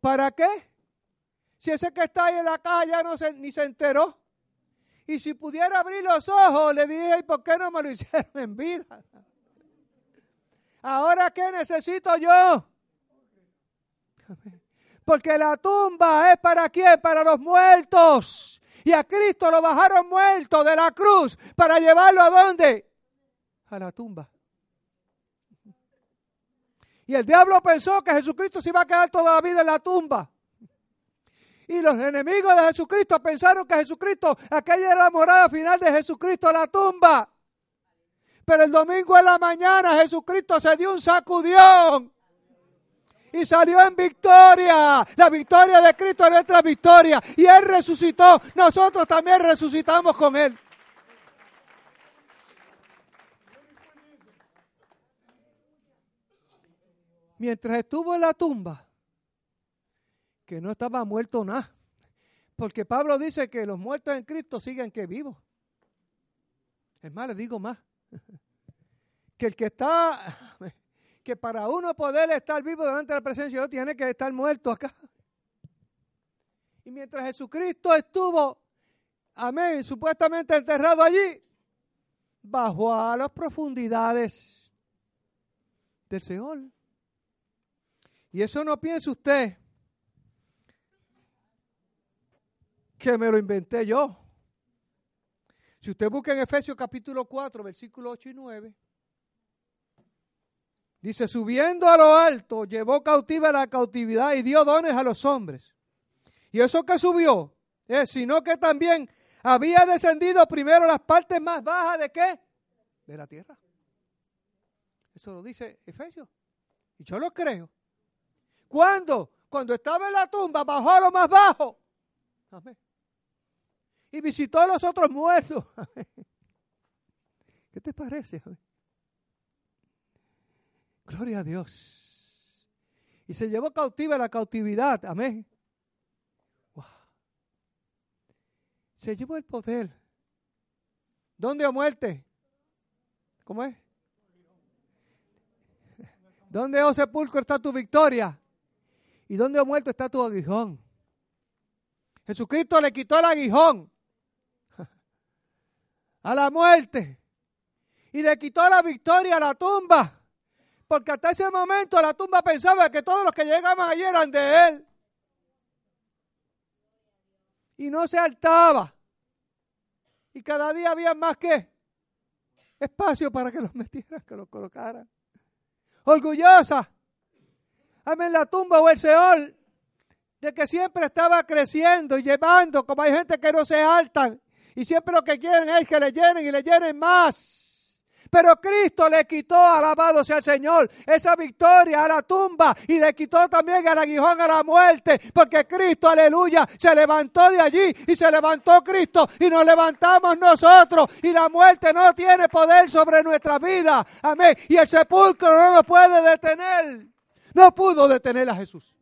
¿Para qué? Si ese que está ahí en la caja ya no se, ni se enteró. Y si pudiera abrir los ojos, le dije, ¿y por qué no me lo hicieron en vida? Ahora, ¿qué necesito yo? Porque la tumba es para quién? Para los muertos. Y a Cristo lo bajaron muerto de la cruz para llevarlo a dónde? A la tumba. Y el diablo pensó que Jesucristo se iba a quedar toda la vida en la tumba. Y los enemigos de Jesucristo pensaron que Jesucristo, aquella era la morada final de Jesucristo, la tumba. Pero el domingo en la mañana Jesucristo se dio un sacudión y salió en victoria. La victoria de Cristo es nuestra victoria. Y Él resucitó. Nosotros también resucitamos con Él. Mientras estuvo en la tumba, que no estaba muerto nada. Porque Pablo dice que los muertos en Cristo siguen que vivos. Es más, le digo más. Que el que está, que para uno poder estar vivo delante de la presencia de Dios tiene que estar muerto acá. Y mientras Jesucristo estuvo, amén, supuestamente enterrado allí, bajó a las profundidades del Señor. Y eso no piense usted que me lo inventé yo. Si usted busca en Efesios capítulo 4, versículos 8 y 9, dice, subiendo a lo alto, llevó cautiva la cautividad y dio dones a los hombres. Y eso que subió, es, sino que también había descendido primero las partes más bajas de qué? De la tierra. Eso lo dice Efesios. Y yo lo creo. ¿Cuándo? Cuando estaba en la tumba, bajó a lo más bajo. Amén y visitó a los otros muertos. ¿Qué te parece? Gloria a Dios. Y se llevó cautiva la cautividad. Amén. Se llevó el poder. ¿Dónde o muerte? ¿Cómo es? ¿Dónde, oh sepulcro, está tu victoria? ¿Y dónde, o muerto, está tu aguijón? Jesucristo le quitó el aguijón a la muerte y le quitó la victoria a la tumba. Porque hasta ese momento la tumba pensaba que todos los que llegaban allí eran de él. Y no se altaba. Y cada día había más que espacio para que los metieran, que los colocaran. Orgullosa. Amén la tumba o el Seol de que siempre estaba creciendo y llevando, como hay gente que no se altan y siempre lo que quieren es que le llenen y le llenen más. Pero Cristo le quitó, alabado sea el Señor, esa victoria a la tumba y le quitó también al aguijón a la muerte, porque Cristo, aleluya, se levantó de allí y se levantó Cristo y nos levantamos nosotros y la muerte no tiene poder sobre nuestra vida. Amén. Y el sepulcro no nos puede detener. No pudo detener a Jesús.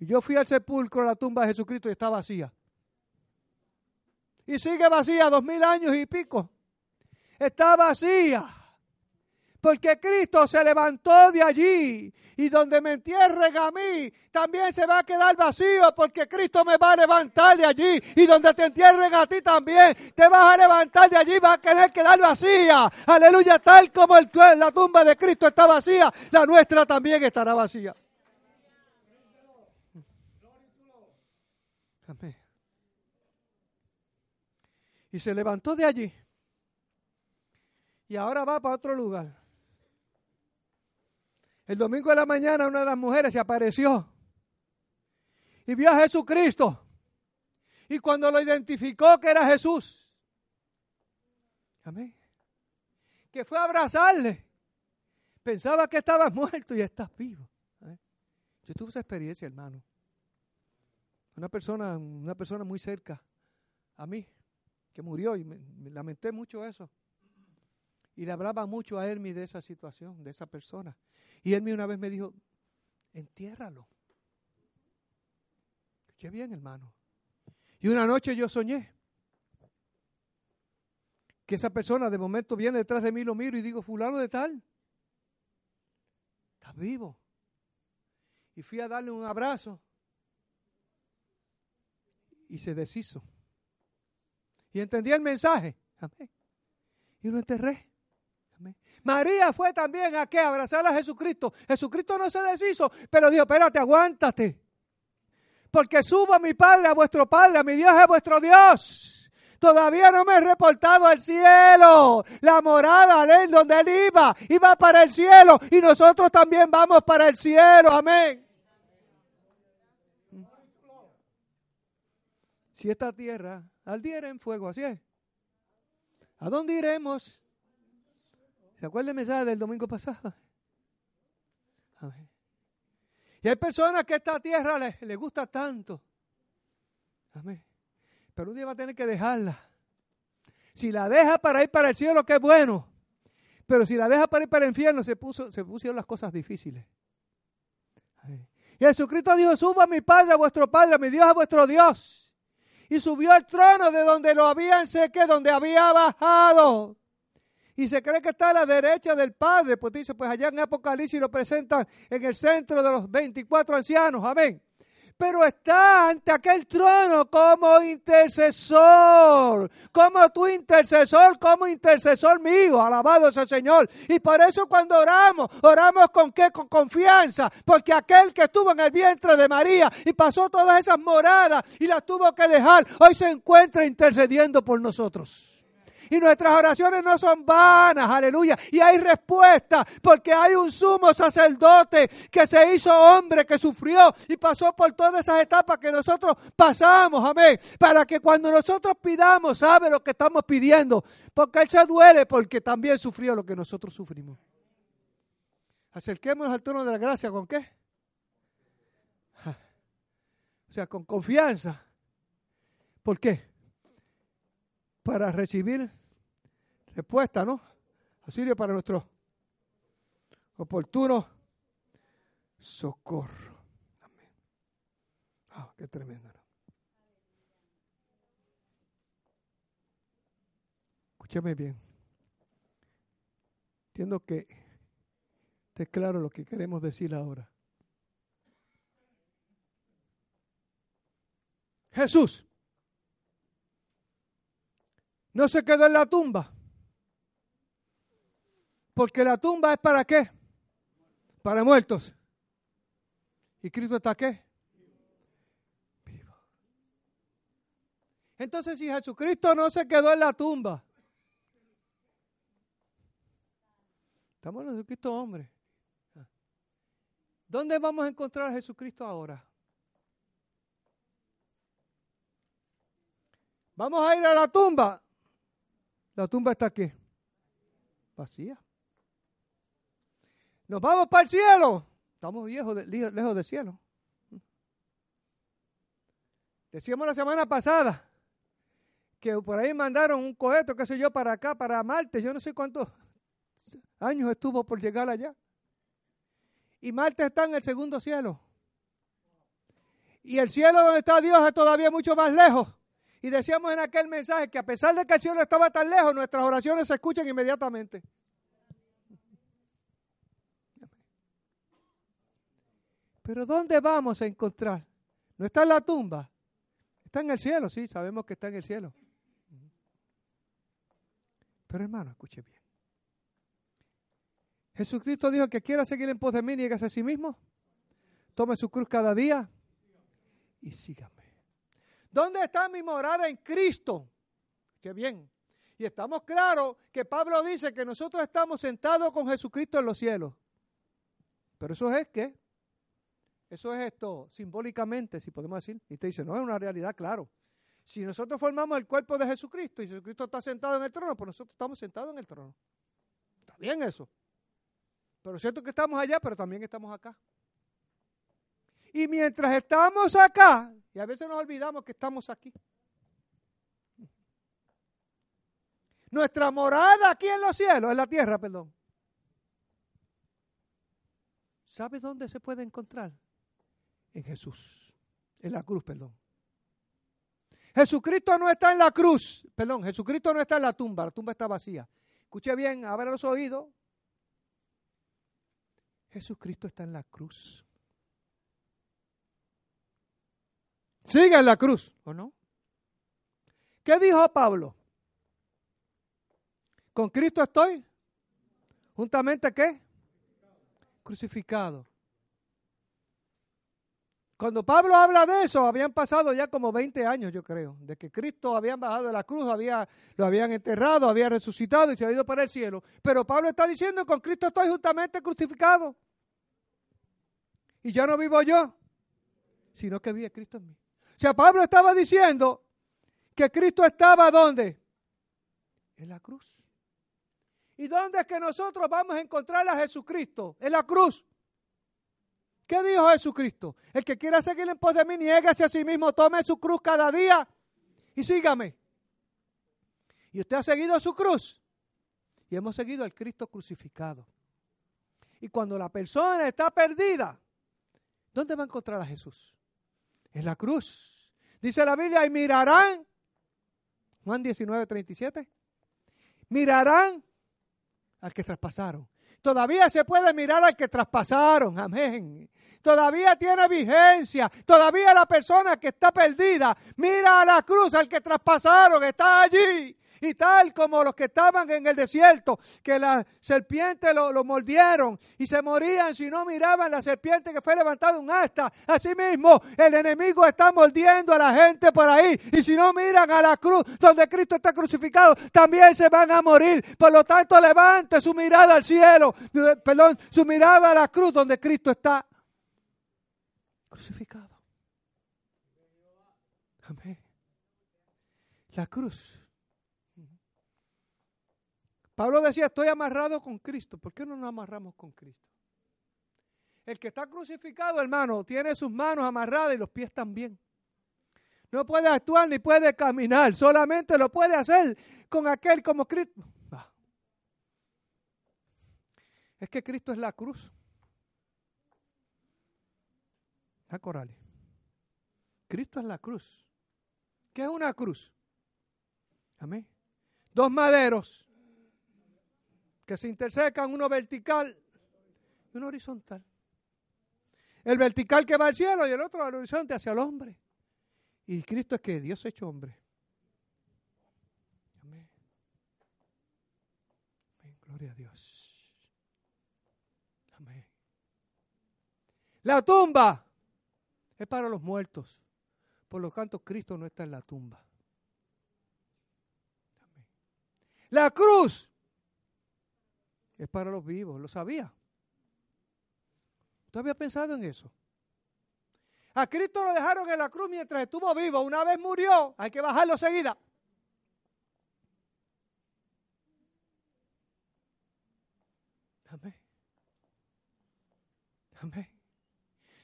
Y yo fui al sepulcro, a la tumba de Jesucristo y está vacía y sigue vacía dos mil años y pico. Está vacía. Porque Cristo se levantó de allí. Y donde me entierren a mí, también se va a quedar vacío. Porque Cristo me va a levantar de allí. Y donde te entierren a ti también, te vas a levantar de allí. Va a querer quedar vacía. Aleluya. Tal como el, la tumba de Cristo está vacía, la nuestra también estará vacía. Amén. Y se levantó de allí. Y ahora va para otro lugar. El domingo de la mañana una de las mujeres se apareció y vio a Jesucristo. Y cuando lo identificó que era Jesús, amén, que fue a abrazarle, pensaba que estaba muerto y estás vivo. Yo tuve esa experiencia, hermano. Una persona, una persona muy cerca a mí, que murió y me, lamenté mucho eso. Y le hablaba mucho a Hermi de esa situación, de esa persona. Y Hermi una vez me dijo, entiérralo. Escuché bien, hermano. Y una noche yo soñé que esa persona de momento viene detrás de mí, lo miro y digo, fulano de tal, está vivo. Y fui a darle un abrazo y se deshizo. Y entendí el mensaje. Amén. Y lo enterré. Amén. María fue también a qué? Abrazar a Jesucristo. Jesucristo no se deshizo, pero dijo, espérate, aguántate. Porque subo a mi Padre, a vuestro Padre, a mi Dios, a vuestro Dios. Todavía no me he reportado al cielo. La morada de él, donde él iba, iba para el cielo. Y nosotros también vamos para el cielo. Amén. Si esta tierra ardiera en fuego, así es. ¿A dónde iremos? ¿Se acuerda el del domingo pasado? Amén. Y hay personas que esta tierra le, gusta tanto. Amén. Pero un día va a tener que dejarla. Si la deja para ir para el cielo, qué bueno. Pero si la deja para ir para el infierno, se, puso, se pusieron las cosas difíciles. Jesucristo dijo, suba a mi Padre, a vuestro Padre, a mi Dios, a vuestro Dios. Y subió al trono de donde lo habían seque, donde había bajado y se cree que está a la derecha del Padre. Pues dice, pues allá en Apocalipsis lo presentan en el centro de los 24 ancianos. Amén. Pero está ante aquel trono como intercesor, como tu intercesor, como intercesor mío, alabado sea Señor. Y por eso cuando oramos, oramos con qué? Con confianza, porque aquel que estuvo en el vientre de María y pasó todas esas moradas y las tuvo que dejar, hoy se encuentra intercediendo por nosotros. Y nuestras oraciones no son vanas, aleluya. Y hay respuesta porque hay un sumo sacerdote que se hizo hombre, que sufrió y pasó por todas esas etapas que nosotros pasamos, amén. Para que cuando nosotros pidamos, sabe lo que estamos pidiendo. Porque Él se duele porque también sufrió lo que nosotros sufrimos. Acerquémonos al trono de la gracia, ¿con qué? O sea, con confianza. ¿Por qué? Para recibir respuesta, ¿no? Auxilio para nuestro oportuno socorro. Amén. Ah, qué tremendo. ¿no? Escúchame bien. Entiendo que esté claro lo que queremos decir ahora. Jesús no se quedó en la tumba. Porque la tumba es para qué? Para muertos. ¿Y Cristo está qué? Vivo. Entonces si Jesucristo no se quedó en la tumba, estamos en Jesucristo hombre. ¿Dónde vamos a encontrar a Jesucristo ahora? Vamos a ir a la tumba. La tumba está aquí. Vacía. Nos vamos para el cielo. Estamos viejos, lejos del cielo. Decíamos la semana pasada que por ahí mandaron un coheto, qué sé yo, para acá, para Marte. Yo no sé cuántos años estuvo por llegar allá. Y Marte está en el segundo cielo. Y el cielo donde está Dios es todavía mucho más lejos. Y decíamos en aquel mensaje que a pesar de que el cielo estaba tan lejos, nuestras oraciones se escuchan inmediatamente. Pero ¿dónde vamos a encontrar? No está en la tumba. Está en el cielo, sí, sabemos que está en el cielo. Pero hermano, escuche bien. Jesucristo dijo que quiera seguir en pos de mí, niegas a sí mismo. Tome su cruz cada día y sígame. ¿Dónde está mi morada en Cristo? Qué bien. Y estamos claros que Pablo dice que nosotros estamos sentados con Jesucristo en los cielos. Pero eso es que eso es esto, simbólicamente, si podemos decir. Y te dice, no, es una realidad, claro. Si nosotros formamos el cuerpo de Jesucristo y Jesucristo está sentado en el trono, pues nosotros estamos sentados en el trono. Está bien eso. Pero es cierto que estamos allá, pero también estamos acá. Y mientras estamos acá, y a veces nos olvidamos que estamos aquí. Nuestra morada aquí en los cielos, en la tierra, perdón. ¿Sabe dónde se puede encontrar? En Jesús, en la cruz, perdón. Jesucristo no está en la cruz. Perdón, Jesucristo no está en la tumba. La tumba está vacía. Escuche bien, abra los oídos. Jesucristo está en la cruz. Sigue en la cruz, ¿o no? ¿Qué dijo Pablo? ¿Con Cristo estoy? ¿Juntamente qué? Crucificado. Cuando Pablo habla de eso, habían pasado ya como 20 años, yo creo, de que Cristo había bajado de la cruz, lo habían enterrado, había resucitado y se había ido para el cielo. Pero Pablo está diciendo, con Cristo estoy justamente crucificado. Y ya no vivo yo, sino que vive Cristo en mí. O sea, Pablo estaba diciendo que Cristo estaba ¿dónde? En la cruz. ¿Y dónde es que nosotros vamos a encontrar a Jesucristo? En la cruz. ¿Qué dijo Jesucristo? El que quiera seguir en pos de mí, niégase a sí mismo, tome su cruz cada día y sígame. Y usted ha seguido su cruz. Y hemos seguido al Cristo crucificado. Y cuando la persona está perdida, ¿dónde va a encontrar a Jesús? En la cruz. Dice la Biblia, y mirarán, Juan 19, 37, mirarán al que traspasaron. Todavía se puede mirar al que traspasaron. Amén. Todavía tiene vigencia. Todavía la persona que está perdida mira a la cruz, al que traspasaron, está allí. Y tal como los que estaban en el desierto, que la serpiente lo, lo mordieron y se morían si no miraban la serpiente que fue levantada un asta. Asimismo, el enemigo está mordiendo a la gente por ahí. Y si no miran a la cruz donde Cristo está crucificado, también se van a morir. Por lo tanto, levante su mirada al cielo, eh, perdón, su mirada a la cruz donde Cristo está crucificado. Amén. La cruz Pablo decía, estoy amarrado con Cristo. ¿Por qué no nos amarramos con Cristo? El que está crucificado, hermano, tiene sus manos amarradas y los pies también. No puede actuar ni puede caminar, solamente lo puede hacer con aquel como Cristo. Es que Cristo es la cruz. A Corales. Cristo es la cruz. ¿Qué es una cruz? Amén. Dos maderos que se intersecan, uno vertical y uno horizontal. El vertical que va al cielo y el otro al horizonte hacia el hombre. Y Cristo es que Dios hecho hombre. Amén. Amén. Gloria a Dios. Amén. La tumba es para los muertos. Por lo tanto, Cristo no está en la tumba. La cruz es para los vivos, lo sabía. ¿Usted había pensado en eso? A Cristo lo dejaron en la cruz mientras estuvo vivo. Una vez murió, hay que bajarlo seguida. Amén. Amén.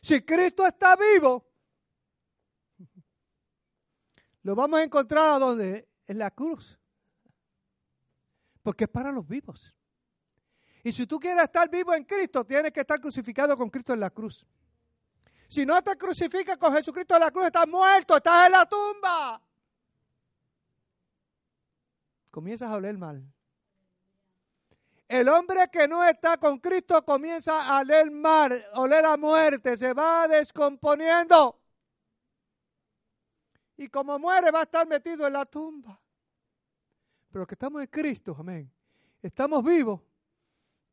Si Cristo está vivo, lo vamos a encontrar donde? En la cruz. Porque es para los vivos. Y si tú quieres estar vivo en Cristo, tienes que estar crucificado con Cristo en la cruz. Si no te crucificas con Jesucristo en la cruz, estás muerto, estás en la tumba. Comienzas a oler mal. El hombre que no está con Cristo comienza a oler mal, oler a muerte, se va descomponiendo. Y como muere va a estar metido en la tumba. Pero que estamos en Cristo, amén. Estamos vivos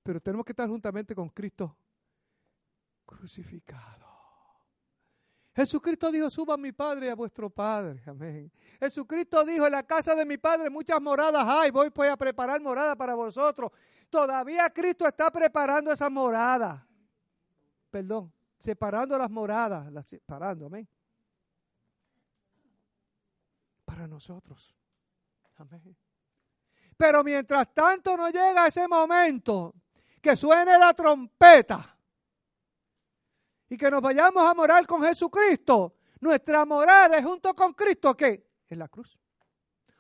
pero tenemos que estar juntamente con Cristo crucificado. Jesucristo dijo, suba a mi Padre y a vuestro Padre. Amén. Jesucristo dijo, en la casa de mi Padre muchas moradas hay, voy pues a preparar morada para vosotros. Todavía Cristo está preparando esa morada. Perdón, separando las moradas, las separando, amén. Para nosotros. Amén. Pero mientras tanto no llega ese momento, que suene la trompeta y que nos vayamos a morar con Jesucristo. Nuestra morada es junto con Cristo, ¿qué? En la cruz.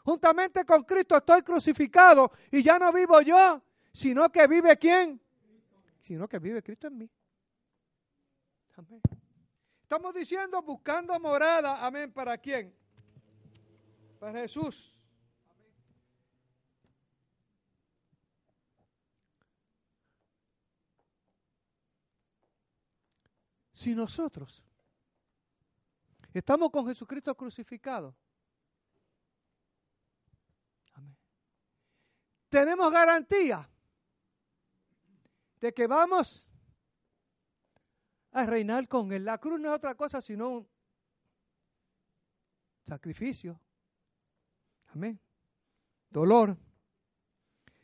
Juntamente con Cristo estoy crucificado y ya no vivo yo, sino que vive quién? Sino que vive Cristo en mí. Amén. Estamos diciendo buscando morada, amén, ¿para quién? Para Jesús. Si nosotros estamos con Jesucristo crucificado, tenemos garantía de que vamos a reinar con Él. La cruz no es otra cosa sino un sacrificio. Amén. Dolor.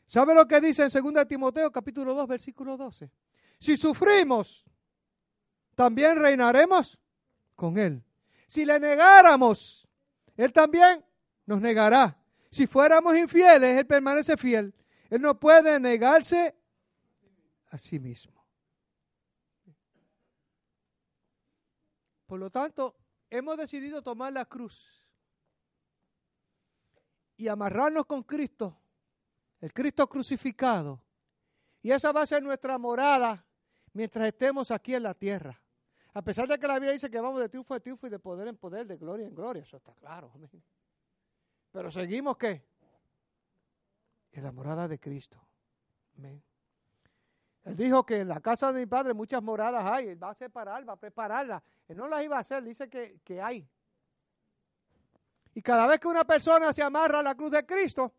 ¿Sabe lo que dice en 2 Timoteo capítulo 2 versículo 12? Si sufrimos, también reinaremos con Él. Si le negáramos, Él también nos negará. Si fuéramos infieles, Él permanece fiel. Él no puede negarse a sí mismo. Por lo tanto, hemos decidido tomar la cruz y amarrarnos con Cristo, el Cristo crucificado. Y esa va a ser nuestra morada mientras estemos aquí en la tierra. A pesar de que la Biblia dice que vamos de triunfo a triunfo y de poder en poder, de gloria en gloria, eso está claro. Pero seguimos qué? En la morada de Cristo. Él dijo que en la casa de mi padre muchas moradas hay. Él va a separar, va a prepararlas. Él no las iba a hacer, dice que, que hay. Y cada vez que una persona se amarra a la cruz de Cristo,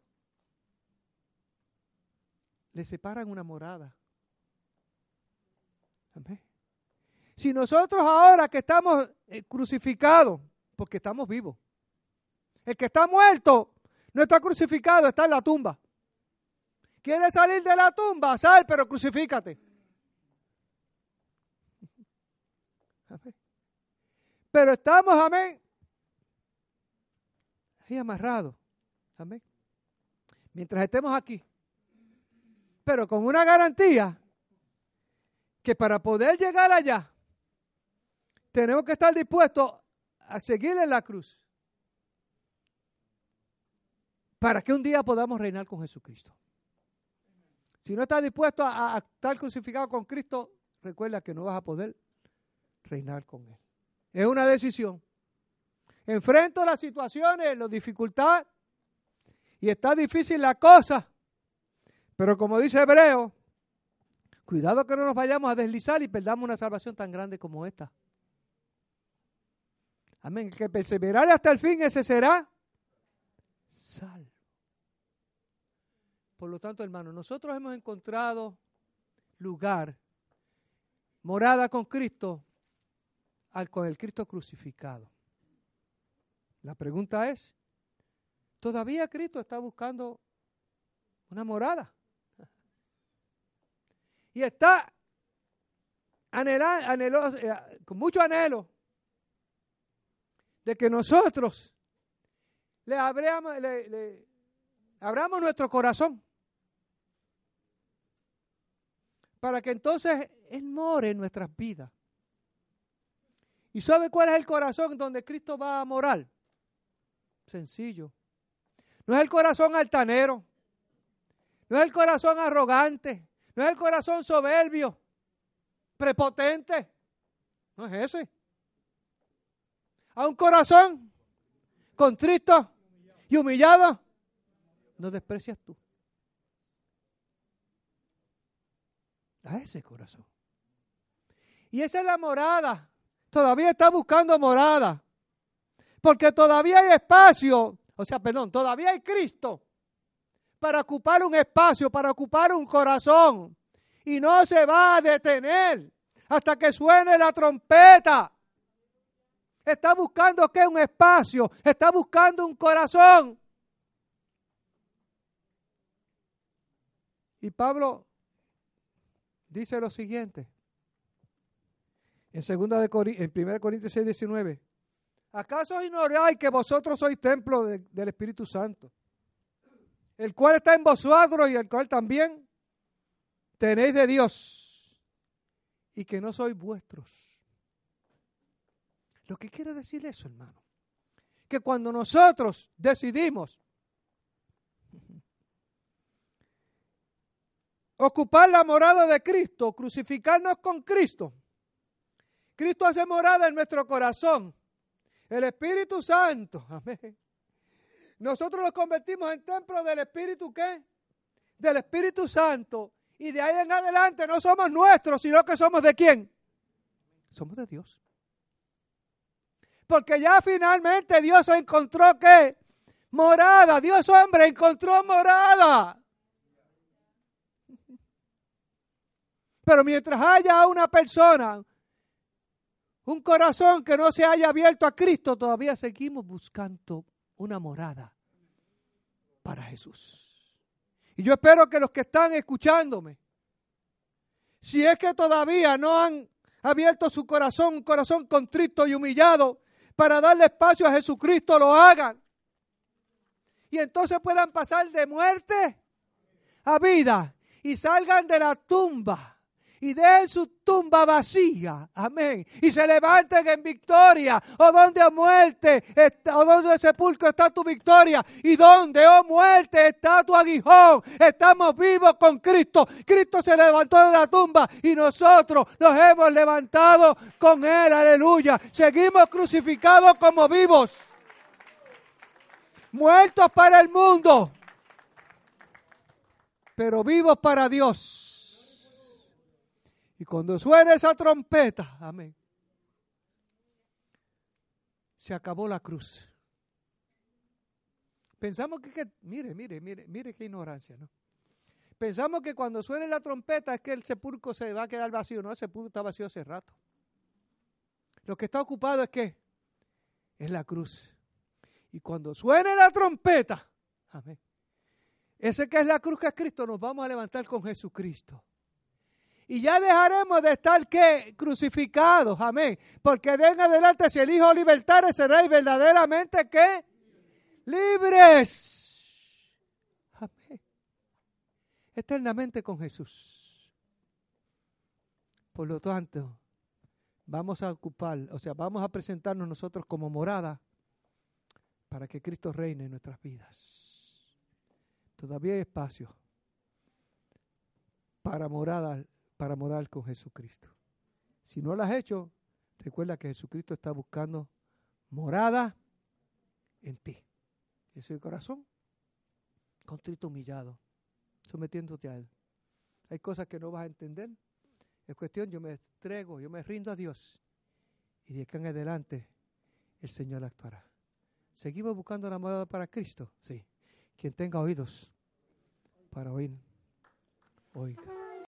le separan una morada. Amén. Si nosotros ahora que estamos eh, crucificados, porque estamos vivos, el que está muerto no está crucificado, está en la tumba. ¿Quiere salir de la tumba? Sal, pero crucifícate. Pero estamos, amén, ahí amarrados. Amén. Mientras estemos aquí. Pero con una garantía que para poder llegar allá, tenemos que estar dispuestos a seguir en la cruz para que un día podamos reinar con Jesucristo. Si no estás dispuesto a, estar crucificado con Cristo, recuerda que no vas a poder reinar con Él. Es una decisión. Enfrento las situaciones, las dificultades, y está difícil la cosa. Pero como dice Hebreo, cuidado que no nos vayamos a deslizar y perdamos una salvación tan grande como esta. Amén. El que perseverare hasta el fin, ese será salvo. Por lo tanto, hermanos, nosotros hemos encontrado lugar, morada con Cristo, al, con el Cristo crucificado. La pregunta es, ¿todavía Cristo está buscando una morada? Y está anhelando, eh, con mucho anhelo de que nosotros le abramos, le, abramos nuestro corazón para que entonces Él more en nuestras vidas. ¿Y sabe cuál es el corazón donde Cristo va a morar? Sencillo. No es el corazón altanero, no es el corazón arrogante, no es el corazón soberbio, prepotente. No es ese a un corazón contrito y humillado, no desprecias tú. A ese corazón. Y esa es la morada. Todavía está buscando morada. Porque todavía hay espacio, o sea, perdón, todavía hay Cristo para ocupar un espacio, para ocupar un corazón. Y no se va a detener hasta que suene la trompeta. Está buscando qué? Un espacio. Está buscando un corazón. Y Pablo dice lo siguiente. En segunda de en 1 Corintios 6, 19. ¿Acaso ignoráis que vosotros sois templo del Espíritu Santo? El cual está en vosotros y el cual también tenéis de Dios. Y que no sois vuestros lo que quiere decir eso, hermano, que cuando nosotros decidimos ocupar la morada de Cristo, crucificarnos con Cristo, Cristo hace morada en nuestro corazón. El Espíritu Santo, amén, nosotros nos convertimos en templo del Espíritu qué? Del Espíritu Santo. Y de ahí en adelante no somos nuestros, sino que somos de quién? Somos de Dios. Porque ya finalmente Dios encontró que morada, Dios hombre encontró morada. Pero mientras haya una persona, un corazón que no se haya abierto a Cristo, todavía seguimos buscando una morada para Jesús. Y yo espero que los que están escuchándome, si es que todavía no han abierto su corazón, un corazón contrito y humillado, para darle espacio a Jesucristo, lo hagan. Y entonces puedan pasar de muerte a vida y salgan de la tumba y den su tumba vacía. Amén. Y se levanten en victoria. O donde, oh muerte, o donde sepulcro está tu victoria. Y donde, oh muerte, está tu aguijón. Estamos vivos con Cristo. Cristo se levantó de la tumba y nosotros nos hemos levantado con Él. Aleluya. Seguimos crucificados como vivos. Muertos para el mundo. Pero vivos para Dios. Y cuando suene esa trompeta, amén, se acabó la cruz. Pensamos que, mire, mire, mire, mire qué ignorancia, ¿no? Pensamos que cuando suene la trompeta es que el sepulcro se va a quedar vacío. No, el sepulcro está vacío hace rato. Lo que está ocupado es que es la cruz. Y cuando suene la trompeta, amén, ese que es la cruz que es Cristo, nos vamos a levantar con Jesucristo. Y ya dejaremos de estar ¿qué? crucificados, amén. Porque de en adelante si el Hijo libertare seréis verdaderamente ¿qué? libres. Amén. Eternamente con Jesús. Por lo tanto, vamos a ocupar, o sea, vamos a presentarnos nosotros como morada para que Cristo reine en nuestras vidas. Todavía hay espacio para morada para morar con Jesucristo. Si no lo has hecho, recuerda que Jesucristo está buscando morada en ti. Ese corazón, contrito, humillado, sometiéndote a Él. Hay cosas que no vas a entender. Es cuestión, yo me entrego, yo me rindo a Dios. Y de acá en adelante, el Señor actuará. ¿Seguimos buscando la morada para Cristo? Sí. Quien tenga oídos para oír, oiga.